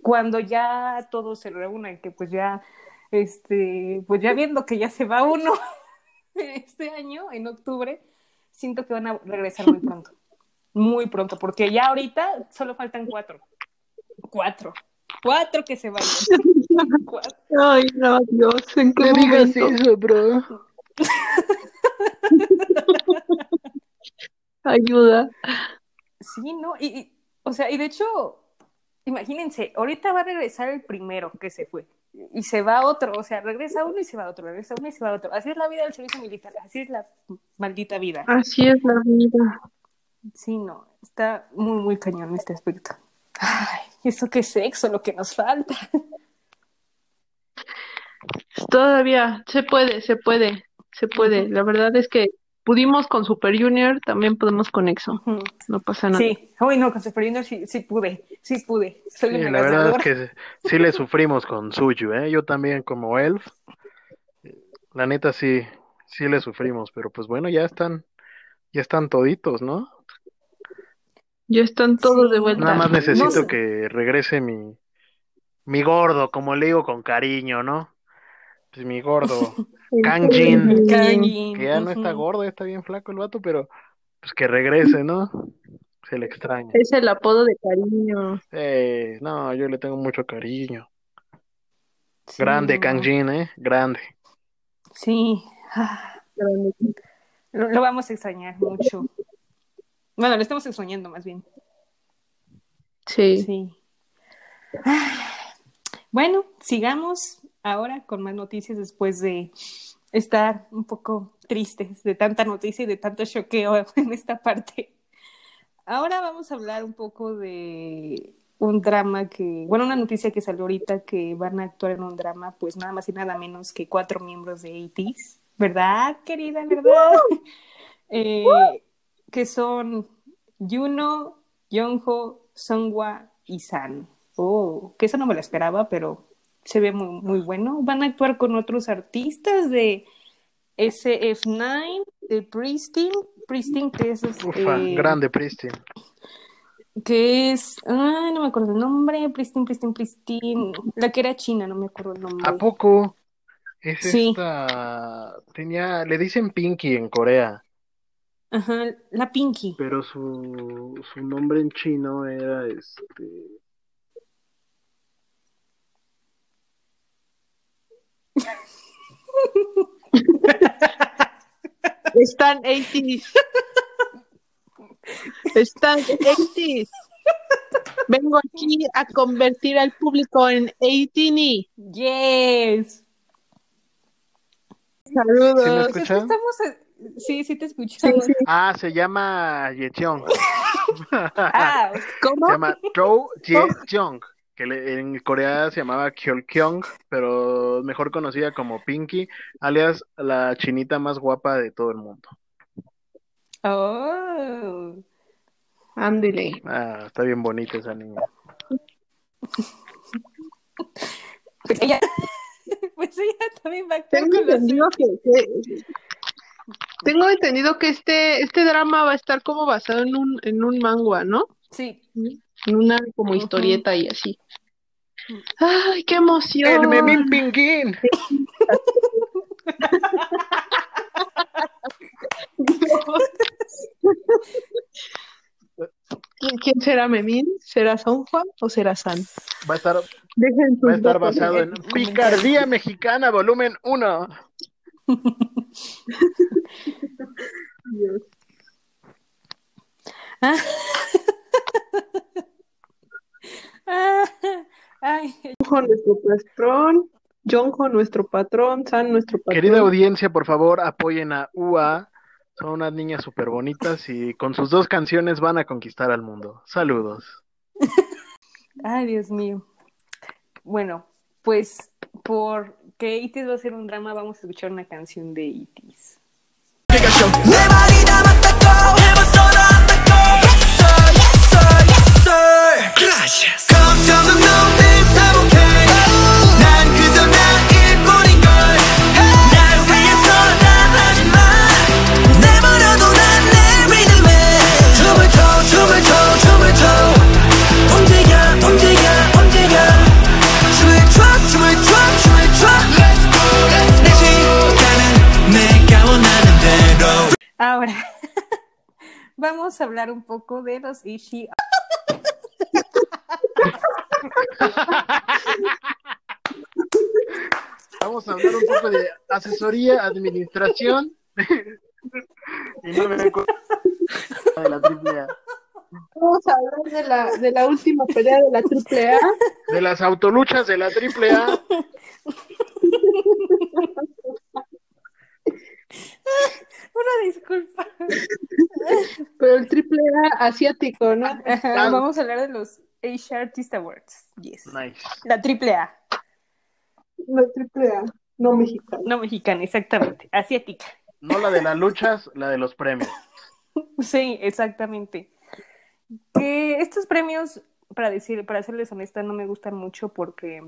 cuando ya todos se reúnan, que pues ya, este, pues ya viendo que ya se va uno este año, en octubre, siento que van a regresar muy pronto, muy pronto, porque ya ahorita solo faltan cuatro, cuatro, cuatro que se vayan, cuatro. Ay, no, Dios, ¿en qué momento? eso, bro. Ayuda. Sí, ¿no? Y, y, o sea, y de hecho, imagínense, ahorita va a regresar el primero que se fue y se va otro, o sea, regresa uno y se va otro, regresa uno y se va otro. Así es la vida del servicio militar, así es la maldita vida. Así es la vida. Sí, no, está muy, muy cañón este aspecto. Ay, eso es sexo, lo que nos falta. Todavía se puede, se puede, se puede. La verdad es que pudimos con Super Junior, también podemos con EXO. No pasa nada. Sí, uy, no, con Super Junior sí, sí pude, sí pude. Soy Sí, la verdad es que sí le sufrimos con Suyu, ¿eh? Yo también como Elf. La neta sí, sí le sufrimos, pero pues bueno, ya están, ya están toditos, ¿no? Ya están todos Sí. de vuelta. Nada más No necesito sé. que regrese mi, mi gordo, como le digo con cariño, ¿no? Pues mi gordo, Kangjin, Kangin, que ya no está gordo, ya está bien flaco el vato, pero pues que regrese, ¿no? Se le extraña. Es el apodo de cariño. Eh, no, yo le tengo mucho cariño. Sí, Grande. Kangjin, ¿eh? Grande. Sí. Ah, Lo, lo vamos a extrañar mucho. Bueno, lo estamos extrañando más bien. Sí. Sí. Ah, Bueno, sigamos ahora con más noticias después de estar un poco tristes de tanta noticia y de tanto choqueo en esta parte. Ahora vamos a hablar un poco de un drama que, bueno, una noticia que salió ahorita que van a actuar en un drama, pues nada más y nada menos que cuatro miembros de ATEEZ, ¿verdad, querida? ¿Verdad? Eh, que son Juno, Yongho, Songwa y San. Oh, que eso no me lo esperaba, pero se ve muy, muy bueno. Van a actuar con otros artistas de SF9, de Pristine, Pristine que es... Ufa, eh, grande Pristin. que es, ah, no me acuerdo el nombre, Pristine, Pristine, Pristine, la que era china, no me acuerdo el nombre. ¿A poco? Es Sí. esta. Tenía. Le dicen Pinky en Corea, Ajá, la Pinky. pero su, su nombre en chino era este. Están 80s. Están 80s. Vengo aquí a convertir al público en 18 Yes. ¿Sí me Saludos. Es que escuchan? estamos, en- sí, sí te escuchamos. Ah, se llama Yecheong. Ah, ¿Cómo? Se llama Cho Yecheong, que le- en Corea se llamaba Kyolkyong, pero mejor conocida como Pinky, alias la chinita más guapa de todo el mundo. oh. Ándele. Ah, está bien bonita esa niña. Pues ella, pues ella también va a actuar Tengo entendido que, que- tengo entendido que este, este drama va a estar como basado en un, en un manga, ¿no? Sí, En una como historieta y así. ¡Ay, qué emoción! ¡El Memín Pinguín! ¿Quién, será Memín? ¿Será Son Juan o será San? Va a estar, va a basado en Picardía Mexicana, volumen 1. Ah, ay, nuestro patrón. Jonjo, nuestro patrón. San, nuestro patrón. Querida audiencia, por favor, apoyen a UA. Son unas niñas súper bonitas y con sus dos canciones van a conquistar al mundo. Saludos. ay, Dios mío. Bueno, pues porque Itis va a ser un drama, vamos a escuchar una canción de Itis. 내 vamos a hablar un poco de los Ishi. Vamos a hablar un poco de asesoría, administración. y no me de la triple A. Vamos a hablar de la, de la última pelea de la triple A. De las autoluchas de la triple A. Una disculpa. Pero el triple A asiático, ¿no? Ajá, vamos a hablar de los Asia Artist Awards. Yes. Nice. La triple A, La triple A, no mexicano. no mexicana, exactamente. Asiática. No la de las luchas, la de los premios. Sí, exactamente. Que estos premios, para decir, para serles honesta, no me gustan mucho porque,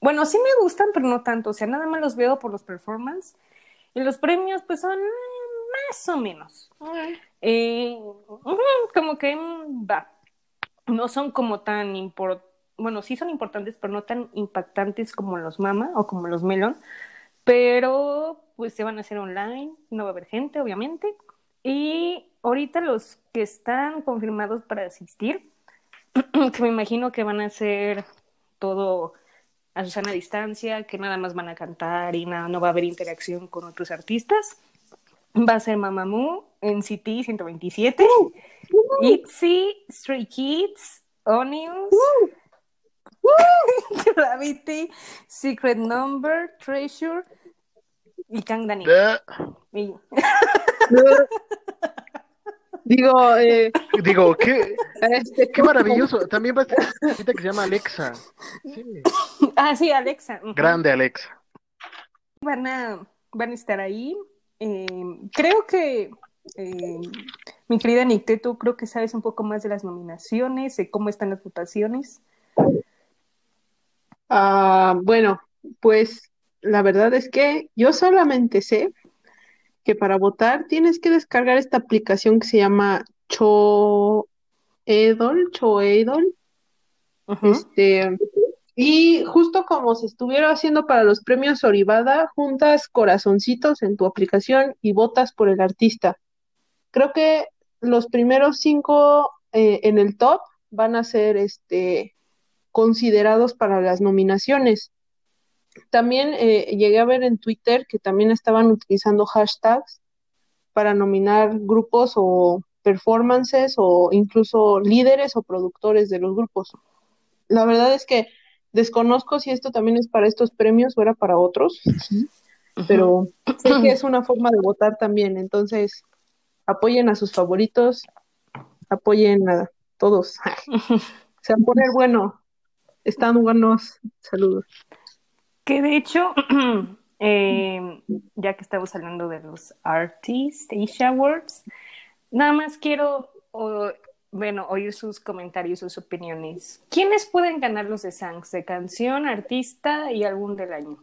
bueno, sí me gustan, pero no tanto. O sea, nada más los veo por los performances. Y los premios, pues son eh, más o menos. Eh, como que mm, va. No son como tan importantes. Bueno, sí son importantes, pero no tan impactantes como los Mama o como los Melon. Pero pues se van a hacer online, no va a haber gente, obviamente. Y ahorita los que están confirmados para asistir, que me imagino que van a hacer todo a sana distancia, que nada más van a cantar y nada, no va a haber interacción con otros artistas. Va a ser Mamamoo, NCT 127, ITZY, Stray Kids, Onions, Gravity, Secret Number, Treasure y Kangdani. Eh, Y- Digo, eh, Digo, qué, este, qué maravilloso. También va a estar una chiquita que se llama Alexa. Sí. Ah, sí, Alexa. Grande Alexa. Van a, van a estar ahí. Eh, creo que, eh, mi querida Nicté, tú creo que sabes un poco más de las nominaciones, de cómo están las votaciones. Ah, bueno, pues la verdad es que yo solamente sé que para votar tienes que descargar esta aplicación que se llama Choedol, Choedol, este, y justo como se estuviera haciendo para los premios Orivada, juntas corazoncitos en tu aplicación y votas por el artista. Creo que los primeros cinco eh, en el top van a ser este considerados para las nominaciones. También eh, llegué a ver en Twitter que también estaban utilizando hashtags para nominar grupos o performances o incluso líderes o productores de los grupos. La verdad es que desconozco si esto también es para estos premios o era para otros, pero sé que es una forma de votar también. Entonces, apoyen a sus favoritos, apoyen a todos. Se va a poner bueno. Están buenos. Saludos. Que de hecho, eh, ya que estamos hablando de los Artist Asia Awards, nada más quiero o- bueno, oír sus comentarios, sus opiniones. ¿Quiénes pueden ganar los de Sangs? ¿De canción, artista y álbum del año?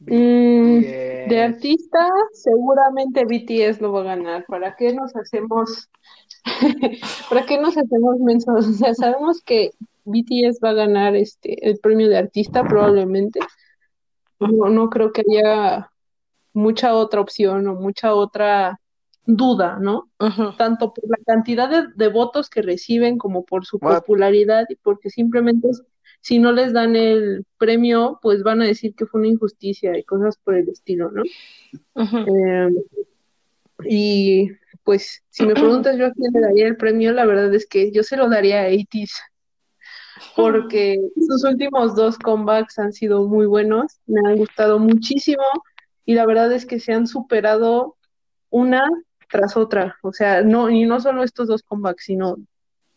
Mm, de artista, seguramente BTS lo va a ganar. ¿Para qué nos hacemos, para qué nos hacemos mensos? O sea, sabemos que BTS va a ganar este el premio de artista probablemente. No, no creo que haya mucha otra opción o mucha otra duda, ¿no? Tanto por la cantidad de, de votos que reciben como por su What? popularidad y porque simplemente si no les dan el premio, pues van a decir que fue una injusticia y cosas por el estilo, ¿no? Eh, y pues si me preguntas yo a quién le daría el premio, la verdad es que yo se lo daría a 80 porque sus últimos dos comebacks han sido muy buenos, me han gustado muchísimo y la verdad es que se han superado una tras otra, o sea, no, y no solo estos dos comebacks, sino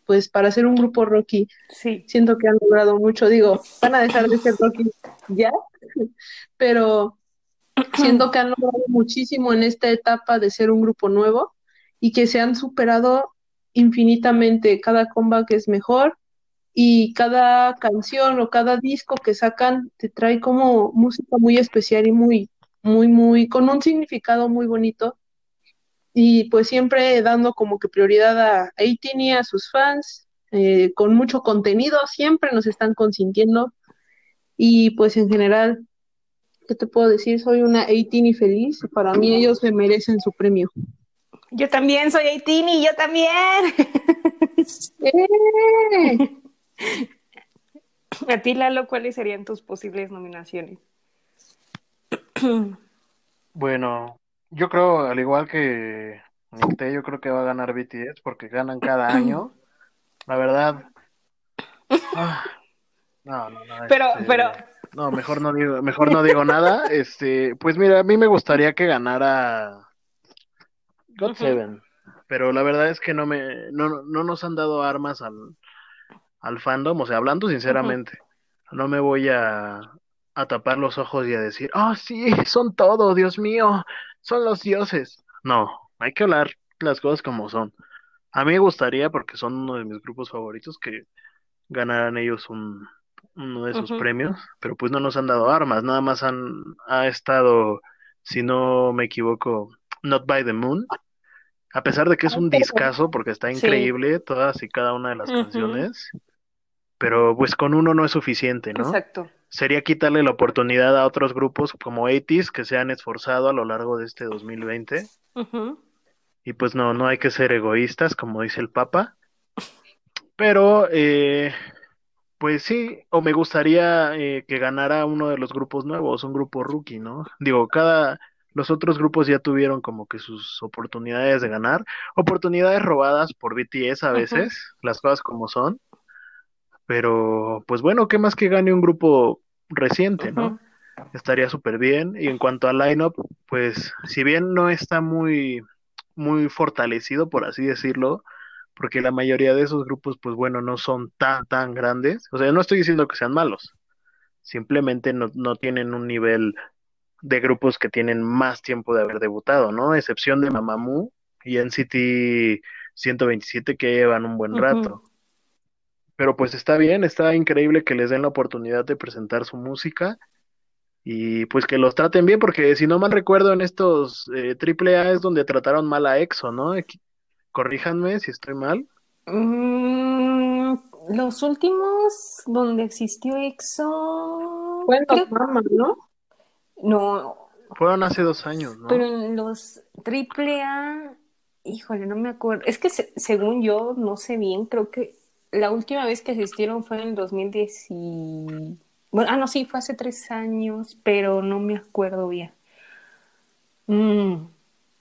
pues para ser un grupo Rocky, Sí. siento que han logrado mucho, digo, van a dejar de ser Rocky ya, pero siento que han logrado muchísimo en esta etapa de ser un grupo nuevo y que se han superado infinitamente, cada comeback es mejor y cada canción o cada disco que sacan te trae como música muy especial y muy, muy, muy, con un significado muy bonito. Y pues siempre dando como que prioridad a 18 y a sus fans, eh, con mucho contenido, siempre nos están consintiendo. Y pues en general, ¿qué te puedo decir? Soy una 18 y feliz. Para mí ellos me merecen su premio. Yo también soy Haitini, yo también. A ti, Lalo, ¿cuáles serían tus posibles nominaciones? Bueno, yo creo, al igual que Nicté, yo creo que va a ganar BTS porque ganan cada año. La verdad. ah, no, no, no. Pero, este, pero, No, mejor no digo, mejor no digo nada. Este, pues mira, a mí me gustaría que ganara God. Seven, pero la verdad es que no me, no, no nos han dado armas al, al fandom, o sea, hablando sinceramente, no me voy a, a tapar los ojos y a decir, oh sí, son todo, Dios mío, son los dioses. No, hay que hablar las cosas como son. A mí me gustaría, porque son uno de mis grupos favoritos, que ganaran ellos un, uno de esos Ujú. premios, pero pues no nos han dado armas, nada más han, ha estado, si no me equivoco, Not by the Moon, a pesar de que es un discazo, porque está Sí. increíble todas y cada una de las canciones, pero pues con uno no es suficiente, ¿no? exacto. Sería quitarle la oportunidad a otros grupos como 80s que se han esforzado a lo largo de este 2020. Ujú. Y pues no, no hay que ser egoístas, como dice el Papa. Pero, eh, pues sí, o me gustaría eh, que ganara uno de los grupos nuevos, un grupo rookie, ¿no? Digo, cada, los otros grupos ya tuvieron como que sus oportunidades de ganar, oportunidades robadas por BTS a veces, las cosas como son. Pero, pues bueno, ¿qué más que gane un grupo reciente, no? Estaría súper bien. Y en cuanto al lineup, pues si bien no está muy, muy fortalecido, por así decirlo, porque la mayoría de esos grupos, pues bueno, no son tan, tan grandes. O sea, no estoy diciendo que sean malos, simplemente no, no tienen un nivel de grupos que tienen más tiempo de haber debutado, ¿no? Excepción de Mamamoo y NCT 127 que llevan un buen rato. Pero pues está bien, está increíble que les den la oportunidad de presentar su música y pues que los traten bien, porque si no mal recuerdo en estos eh, triple A es donde trataron mal a EXO, ¿no? Corríjanme si estoy mal. Mm, los últimos donde existió EXO, Fue en los mamas, ¿no? No, Fueron hace dos años, ¿no? pero en los triple A, híjole, no me acuerdo. Es que se- según yo, no sé bien, creo que la última vez que asistieron fue en el 2010 y... Bueno, ah, no, sí, fue hace tres años, pero no me acuerdo bien. Mm,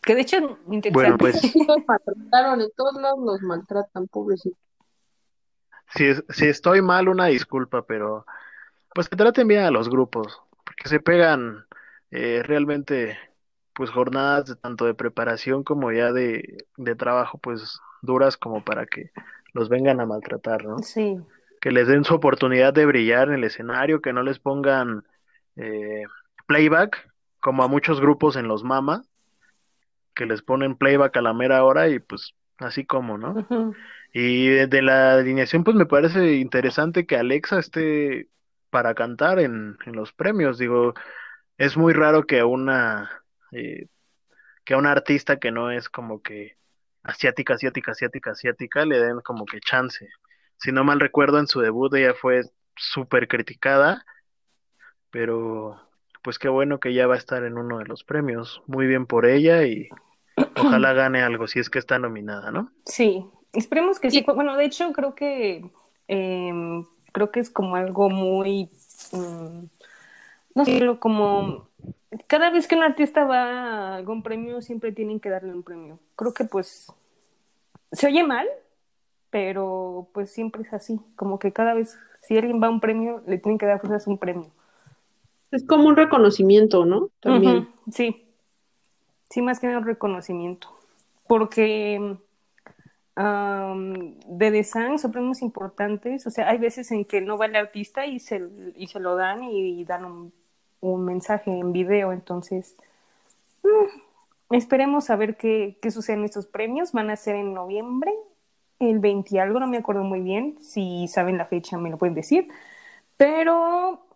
Que de hecho, interesante. Bueno, pues Los maltrataron, en todos lados los maltratan, pobrecitos. si, si estoy mal, una disculpa, pero pues que traten bien a los grupos, porque se pegan eh, realmente pues jornadas de, tanto de preparación como ya de, de trabajo pues duras como para que los vengan a maltratar, ¿no? Sí, Que les den su oportunidad de brillar en el escenario, que no les pongan eh, playback, como a muchos grupos en los mama, que les ponen playback a la mera hora y pues así como, ¿no? Y de, de la alineación, pues me parece interesante que Alexa esté para cantar en, en los premios. Digo, es muy raro que a una eh, que a una artista que no es como que asiática, asiática, asiática, asiática, le den como que chance. Si no mal recuerdo, en su debut ella fue súper criticada, pero pues qué bueno que ya va a estar en uno de los premios. Muy bien por ella y ojalá gane algo si es que está nominada, ¿no? sí. Esperemos que sí. Bueno, de hecho, creo que em, creo que es como algo muy mm, no sé, lo como cada vez que un artista va a algún premio, siempre tienen que darle un premio. Creo que pues se oye mal, pero pues siempre es así. Como que cada vez, si alguien va a un premio, le tienen que dar pues un premio. Es como un reconocimiento, ¿no? También. Sí, sí, más que un reconocimiento. Porque am, de Sun son premios importantes, o sea, hay veces en que no va el artista y se, y se lo dan y, dan un, un mensaje en video, entonces mm, esperemos a ver qué, qué sucede en estos premios, van a ser en noviembre, el 20 y algo, no me acuerdo muy bien, si saben la fecha me lo pueden decir, pero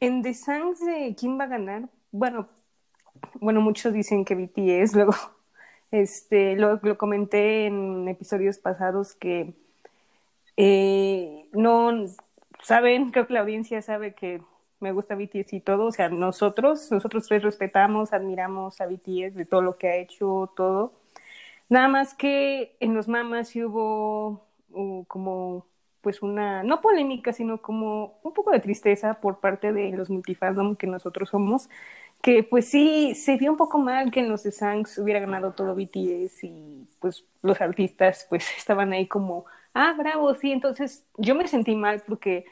en The Suns de quién va a ganar, bueno, bueno, muchos dicen que BTS, luego este, lo, comenté en episodios pasados que eh, no saben, creo que la audiencia sabe que me gusta BTS y todo, o sea, nosotros, nosotros tres respetamos, admiramos a BTS de todo lo que ha hecho, todo. Nada más que en los mamas sí hubo uh, como pues una, no polémica, sino como un poco de tristeza por parte de los multifandom que nosotros somos, que pues sí, se vio un poco mal que en los Sangs hubiera ganado todo BTS y pues los artistas pues estaban ahí como, ah, bravo, sí, entonces yo me sentí mal porque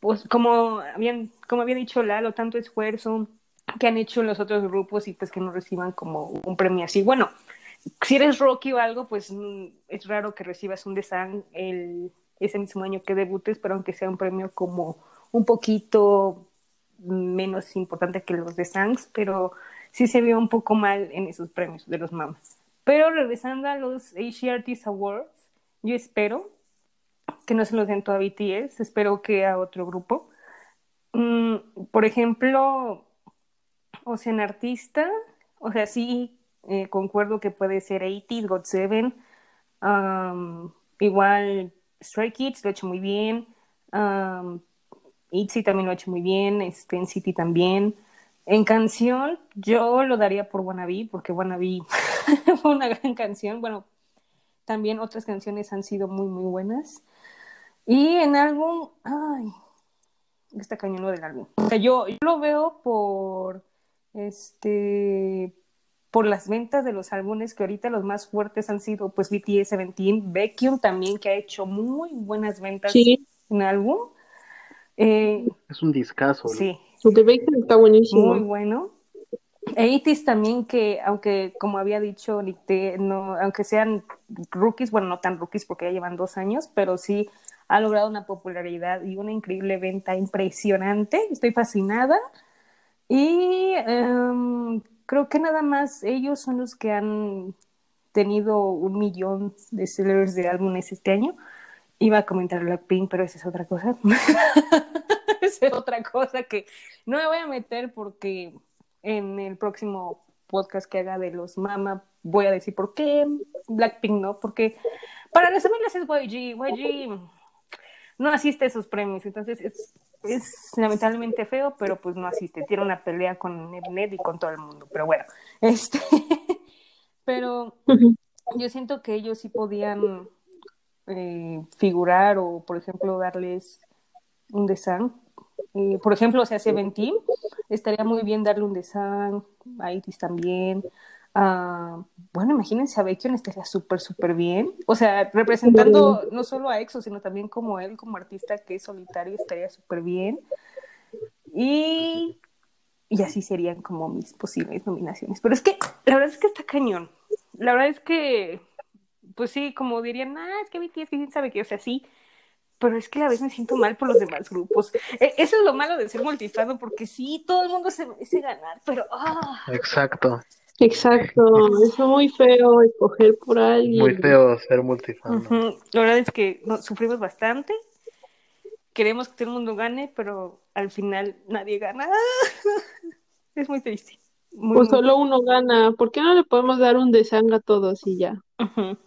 pues como habían, como había dicho Lalo, tanto esfuerzo que han hecho los otros grupos y pues que no reciban como un premio así. Bueno, si eres Rocky o algo, pues mm, es raro que recibas un de Sang el, ese mismo año que debutes, pero aunque sea un premio como un poquito menos importante que los de Sangs, pero sí se vio un poco mal en esos premios de los mamas. Pero regresando a los Asia Artist Awards, yo espero que no se los den todo a BTS, espero que a otro grupo. Mm, por ejemplo, o sea, en artista, o sea, sí eh, concuerdo que puede ser 80 God 7 um, igual Stray Kids lo ha hecho muy bien, um, ITZY también lo ha hecho muy bien, este, City también. En canción, yo lo daría por Wannabe, porque Wannabe fue una gran canción. Bueno, también otras canciones han sido muy, muy buenas. Y en álbum, ay, está cañón lo del álbum. O sea, yo, yo lo veo por, este, por las ventas de los álbumes, que ahorita los más fuertes han sido, pues, BTS 17, Baekhyun también, que ha hecho muy buenas ventas Sí. un álbum. Eh, Es un discazo. ¿no? sí, The Bacon está buenísimo. muy bueno. E Itis también que, aunque como había dicho, no, aunque sean rookies, bueno, no tan rookies porque ya llevan dos años, pero sí ha logrado una popularidad y una increíble venta impresionante. Estoy fascinada. Y em, creo que nada más ellos son los que han tenido un millón de sellers de álbumes este año. Iba a comentar Blackpink, pero esa es otra cosa. esa es otra cosa que no me voy a meter porque en el próximo podcast que haga de los Mama voy a decir por qué Blackpink no, porque para resumirles es YG, YG no asiste a esos premios, entonces es, es lamentablemente feo, pero pues no asiste, tiene una pelea con Net y con todo el mundo, pero bueno, este, pero yo siento que ellos sí podían eh, figurar o, por ejemplo, darles un design. Eh, por ejemplo, o sea, Seventeen, estaría muy bien darle un design, a Itis también. Ah, bueno, imagínense a Baekhyun estaría súper, súper bien. O sea, representando no solo a EXO, sino también como él, como artista que es solitario, estaría súper bien. Y, y así serían como mis posibles nominaciones. Pero es que, la verdad es que está cañón. La verdad es que, pues sí, como dirían, ah, es que BTS quién sabe que, o sea, sí, pero es que a la vez me siento mal por los demás grupos. E- eso es lo malo de ser multifado, porque sí, todo el mundo se merece ganar, pero ah, Exacto. Exacto, es muy feo escoger por alguien. Muy feo ser multifan. ujú. La verdad es que no, sufrimos bastante. Queremos que todo el mundo gane, pero al final nadie gana. Es muy triste. Muy, Pues muy- solo uno gana. ¿Por qué no le podemos dar un desang a todos y ya? Ujú.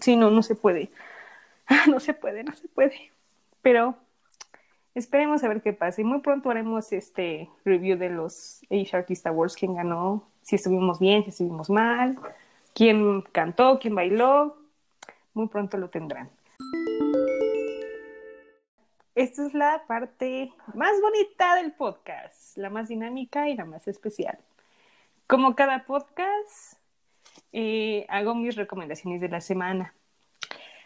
Sí, no, no se puede. No se puede, no se puede. Pero esperemos a ver qué pasa. Y muy pronto haremos este review de los Asia Artist Awards, quién ganó, si estuvimos bien, si estuvimos mal, quién cantó, quién bailó. Muy pronto lo tendrán. Esta es la parte más bonita del podcast, la más dinámica y la más especial. Como cada podcast, eh, hago mis recomendaciones de la semana.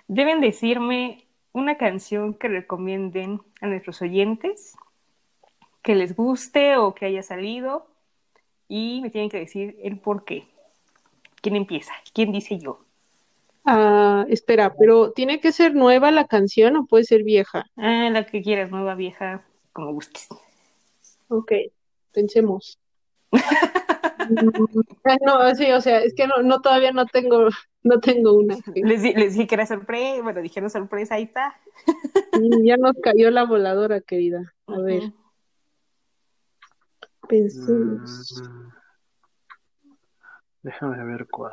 Deben decirme una canción que recomienden a nuestros oyentes, que les guste o que haya salido, y me tienen que decir el por qué. ¿Quién empieza? ¿Quién dice yo? Ah, espera, pero ¿tiene que ser nueva la canción o puede ser vieja? Ah, la que quieras, nueva, vieja, como gustes. Ok, pensemos. No, sí, o sea, es que no, no todavía no tengo, no tengo una. Les, di- les dije que era sorpresa, bueno, dijeron sorpresa, ahí está. Y ya nos cayó la voladora, querida. A ver, pensemos. Mm, Déjame ver cuál.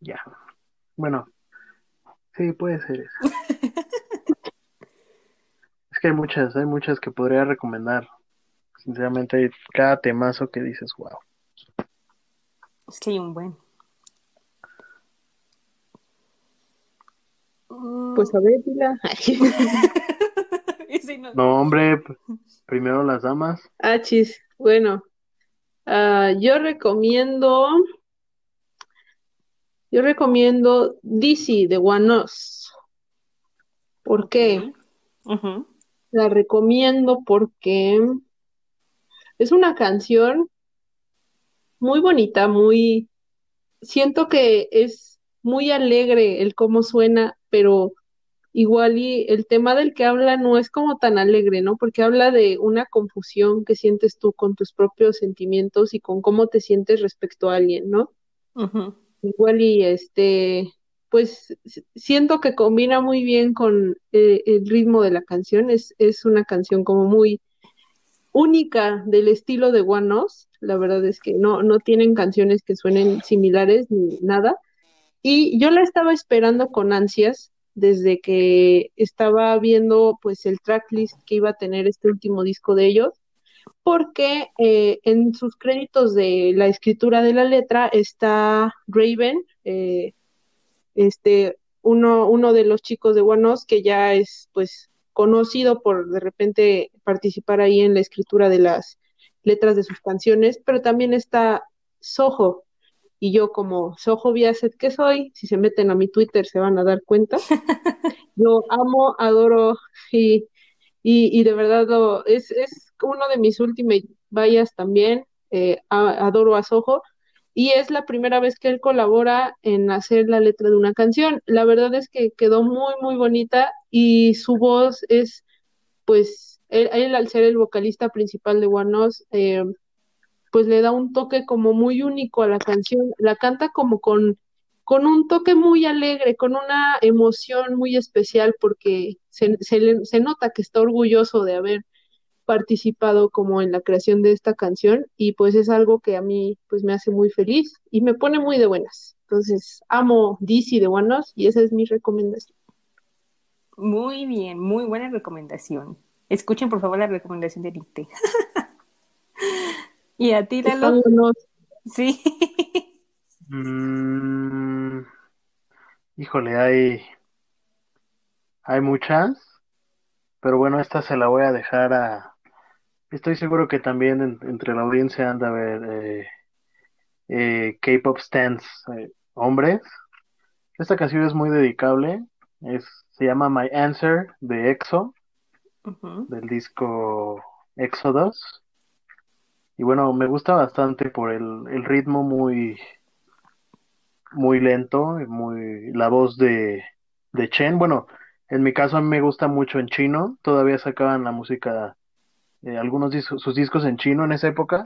Ya. Bueno, sí, puede ser eso. Es que hay muchas, hay muchas que podría recomendar. Sinceramente, hay cada temazo que dices, wow. Es que hay un buen. Mm, Pues a ver, dila. no- No, hombre, primero las damas. Ah, chis. Bueno, ah, yo recomiendo, yo recomiendo DC de One Us. ¿Por qué? La recomiendo porque es una canción muy bonita, muy, siento que es muy alegre el cómo suena, pero igual y el tema del que habla no es como tan alegre, ¿no? Porque habla de una confusión que sientes tú con tus propios sentimientos y con cómo te sientes respecto a alguien, ¿no? Igual y este, pues siento que combina muy bien con eh, el ritmo de la canción. Es, es una canción como muy única del estilo de One. La verdad es que no, no tienen canciones que suenen similares ni nada. Y yo la estaba esperando con ansias desde que estaba viendo pues el tracklist que iba a tener este último disco de ellos porque eh, en sus créditos de la escritura de la letra está Raven, eh, este, uno, uno de los chicos de One que ya es pues conocido por de repente participar ahí en la escritura de las letras de sus canciones, pero también está Soho. y yo como Soho Biaset que soy, si se meten a mi Twitter se van a dar cuenta. Yo amo, adoro y, y, y de verdad lo, es, es uno de mis últimos vallas también, eh, a- adoro a Soho y es la primera vez que él colabora en hacer la letra de una canción. La verdad es que quedó muy, muy bonita y su voz es, pues, él, al ser el vocalista principal de Us, eh, pues le da un toque como muy único a la canción. La canta como con, con un toque muy alegre, con una emoción muy especial porque se, se, le- se nota que está orgulloso de haber participado como en la creación de esta canción y pues es algo que a mí pues me hace muy feliz y me pone muy de buenas. Entonces, amo DC de One y esa es mi recomendación. Muy bien, muy buena recomendación. Escuchen por favor la recomendación de Dicte. ¿Y a ti, Lalo? Sí. Mm, híjole, hay, hay muchas, pero bueno, esta se la voy a dejar a... Estoy seguro que también en- entre la audiencia anda a ver eh, eh, K-pop stands eh, hombres. Esta canción es muy dedicable, es, se llama My Answer de EXO, del disco Exodus. Y bueno, me gusta bastante por el, el ritmo muy, muy lento, muy, la voz de, de Chen. Bueno, en mi caso a mí me gusta mucho en chino, todavía sacaban la música, eh, algunos dis- sus discos en chino en esa época.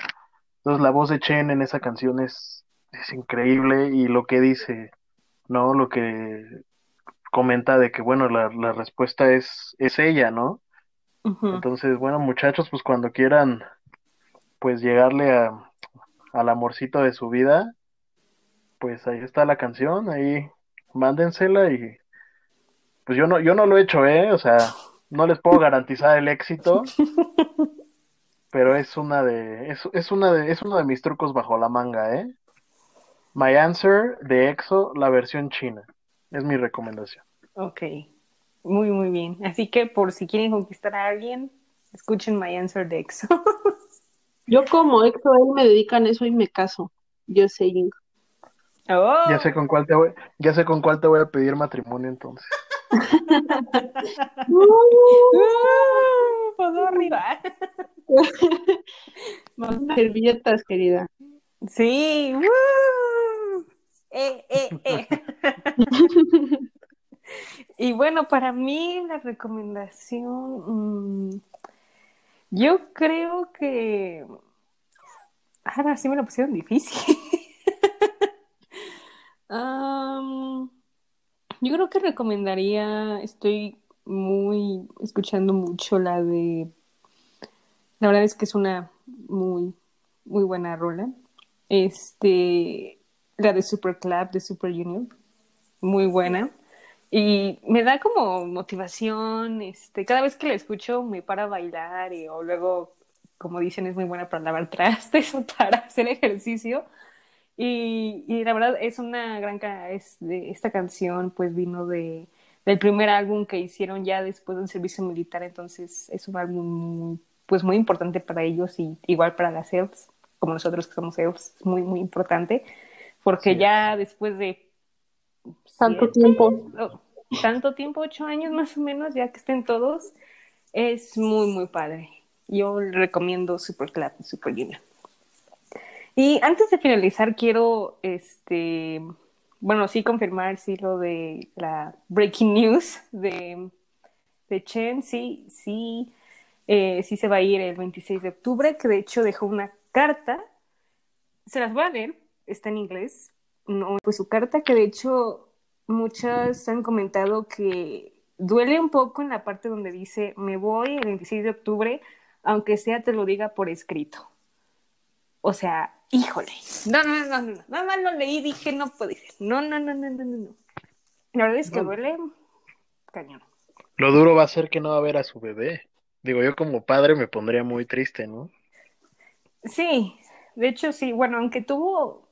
Entonces la voz de Chen en esa canción es, es increíble y lo que dice, ¿no? Lo que comenta de que, bueno, la, la respuesta es, es ella, ¿no? Entonces, bueno, muchachos, pues cuando quieran, pues llegarle a, al amorcito de su vida, pues ahí está la canción, ahí mándensela y pues yo no, yo no lo he hecho, ¿eh? O sea, no les puedo garantizar el éxito, pero es una de, es, es una de, es uno de mis trucos bajo la manga, ¿eh? My Answer de EXO, la versión china, es mi recomendación. Ok. Muy, muy bien. Así que por si quieren conquistar a alguien, escuchen My Answer de EXO. Yo como EXO, él me dedican eso y me caso. Yo sé. Oh. Ya sé con cuál te voy, ya sé con cuál te voy a pedir matrimonio entonces. Uh, puedo arriba. Más servilletas, querida. Sí. ¡woo! Eh, eh, eh. y bueno, para mí la recomendación, mm, yo creo que ahora sí me lo pusieron difícil. Yo creo que recomendaría, estoy muy escuchando mucho la de, la verdad es que es una muy, muy buena rola. Este, la de Super Club de Super Junior, muy buena. Y me da como motivación, este, cada vez que la escucho me para a bailar y, o luego, como dicen, es muy buena para lavar trastes o para hacer ejercicio. Y, y la verdad es una gran es de, esta canción pues vino de del primer álbum que hicieron ya después del servicio militar, entonces es un álbum pues muy importante para ellos y igual para las elves, como nosotros que somos elves, es muy muy importante, porque Sí. ya después de Tanto siete, tiempo. oh, tanto tiempo, ocho años más o menos, ya que estén todos, es muy muy padre. Yo recomiendo Super Club, Super Junior. Y antes de finalizar, quiero, este, bueno, sí confirmar, sí, lo de la breaking news de, de Chen, sí, sí, eh, sí se va a ir el 26 de octubre, que de hecho dejó una carta, se las voy a leer, está en inglés, no, pues su carta que de hecho muchas han comentado que duele un poco en la parte donde dice, me voy el 26 de octubre, aunque sea te lo diga por escrito. O sea, híjole. No, no, no, no, no. Nada más lo leí y dije, no puede ser. No, no, no, no, no, no. no. La verdad es que No. duele cañón. Lo duro va a ser que no va a ver a su bebé. Digo, yo como padre me pondría muy triste, ¿no? Sí, de hecho sí. Bueno, aunque tuvo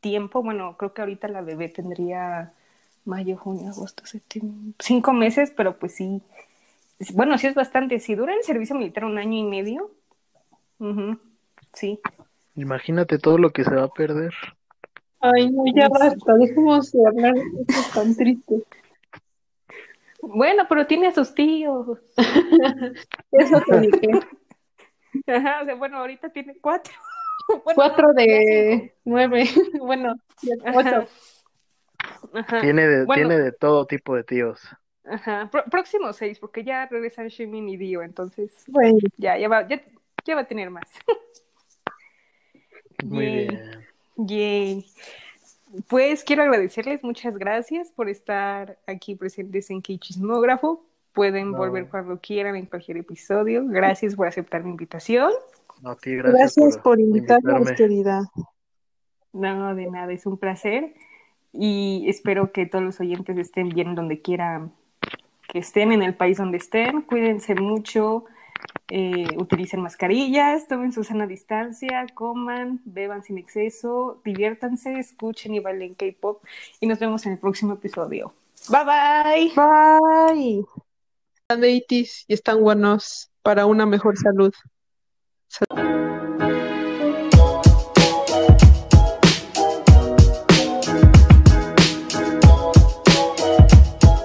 tiempo, bueno, creo que ahorita la bebé tendría mayo, junio, agosto, septiembre, cinco meses, pero pues sí. Bueno, sí es bastante. Si dura el servicio militar un año y medio, sí. Imagínate todo lo que se va a perder. Ay, no, ya basta, dejemos de hablar de cosas tan tristes. Bueno, pero tiene a sus tíos. Eso te dije. Ajá, o sea, bueno, ahorita tiene cuatro. Bueno, Cuatro de nueve. Bueno, de ocho. Ajá. Tiene de, Bueno, tiene de todo tipo de tíos. ajá. Próximo seis, porque ya regresan Shimin y Dio, entonces Bueno, ya, ya va, ya, ya va a tener más. Muy Yay. bien. Yay. Pues quiero agradecerles, muchas gracias por estar aquí presentes en Kichismógrafo. Pueden No. volver cuando quieran en cualquier episodio. Gracias por aceptar mi invitación. No, a ti, gracias, gracias por por invitarnos, invitarme. querida. No, de nada, es un placer. Y espero que todos los oyentes estén bien donde quieran que estén, en el país donde estén. Cuídense mucho, eh, utilicen mascarillas, tomen su sana distancia, coman, beban sin exceso, diviértanse, escuchen y bailen K-pop. Y nos vemos en el próximo episodio. Bye bye. Bye. Están de itis y están buenos para una mejor salud.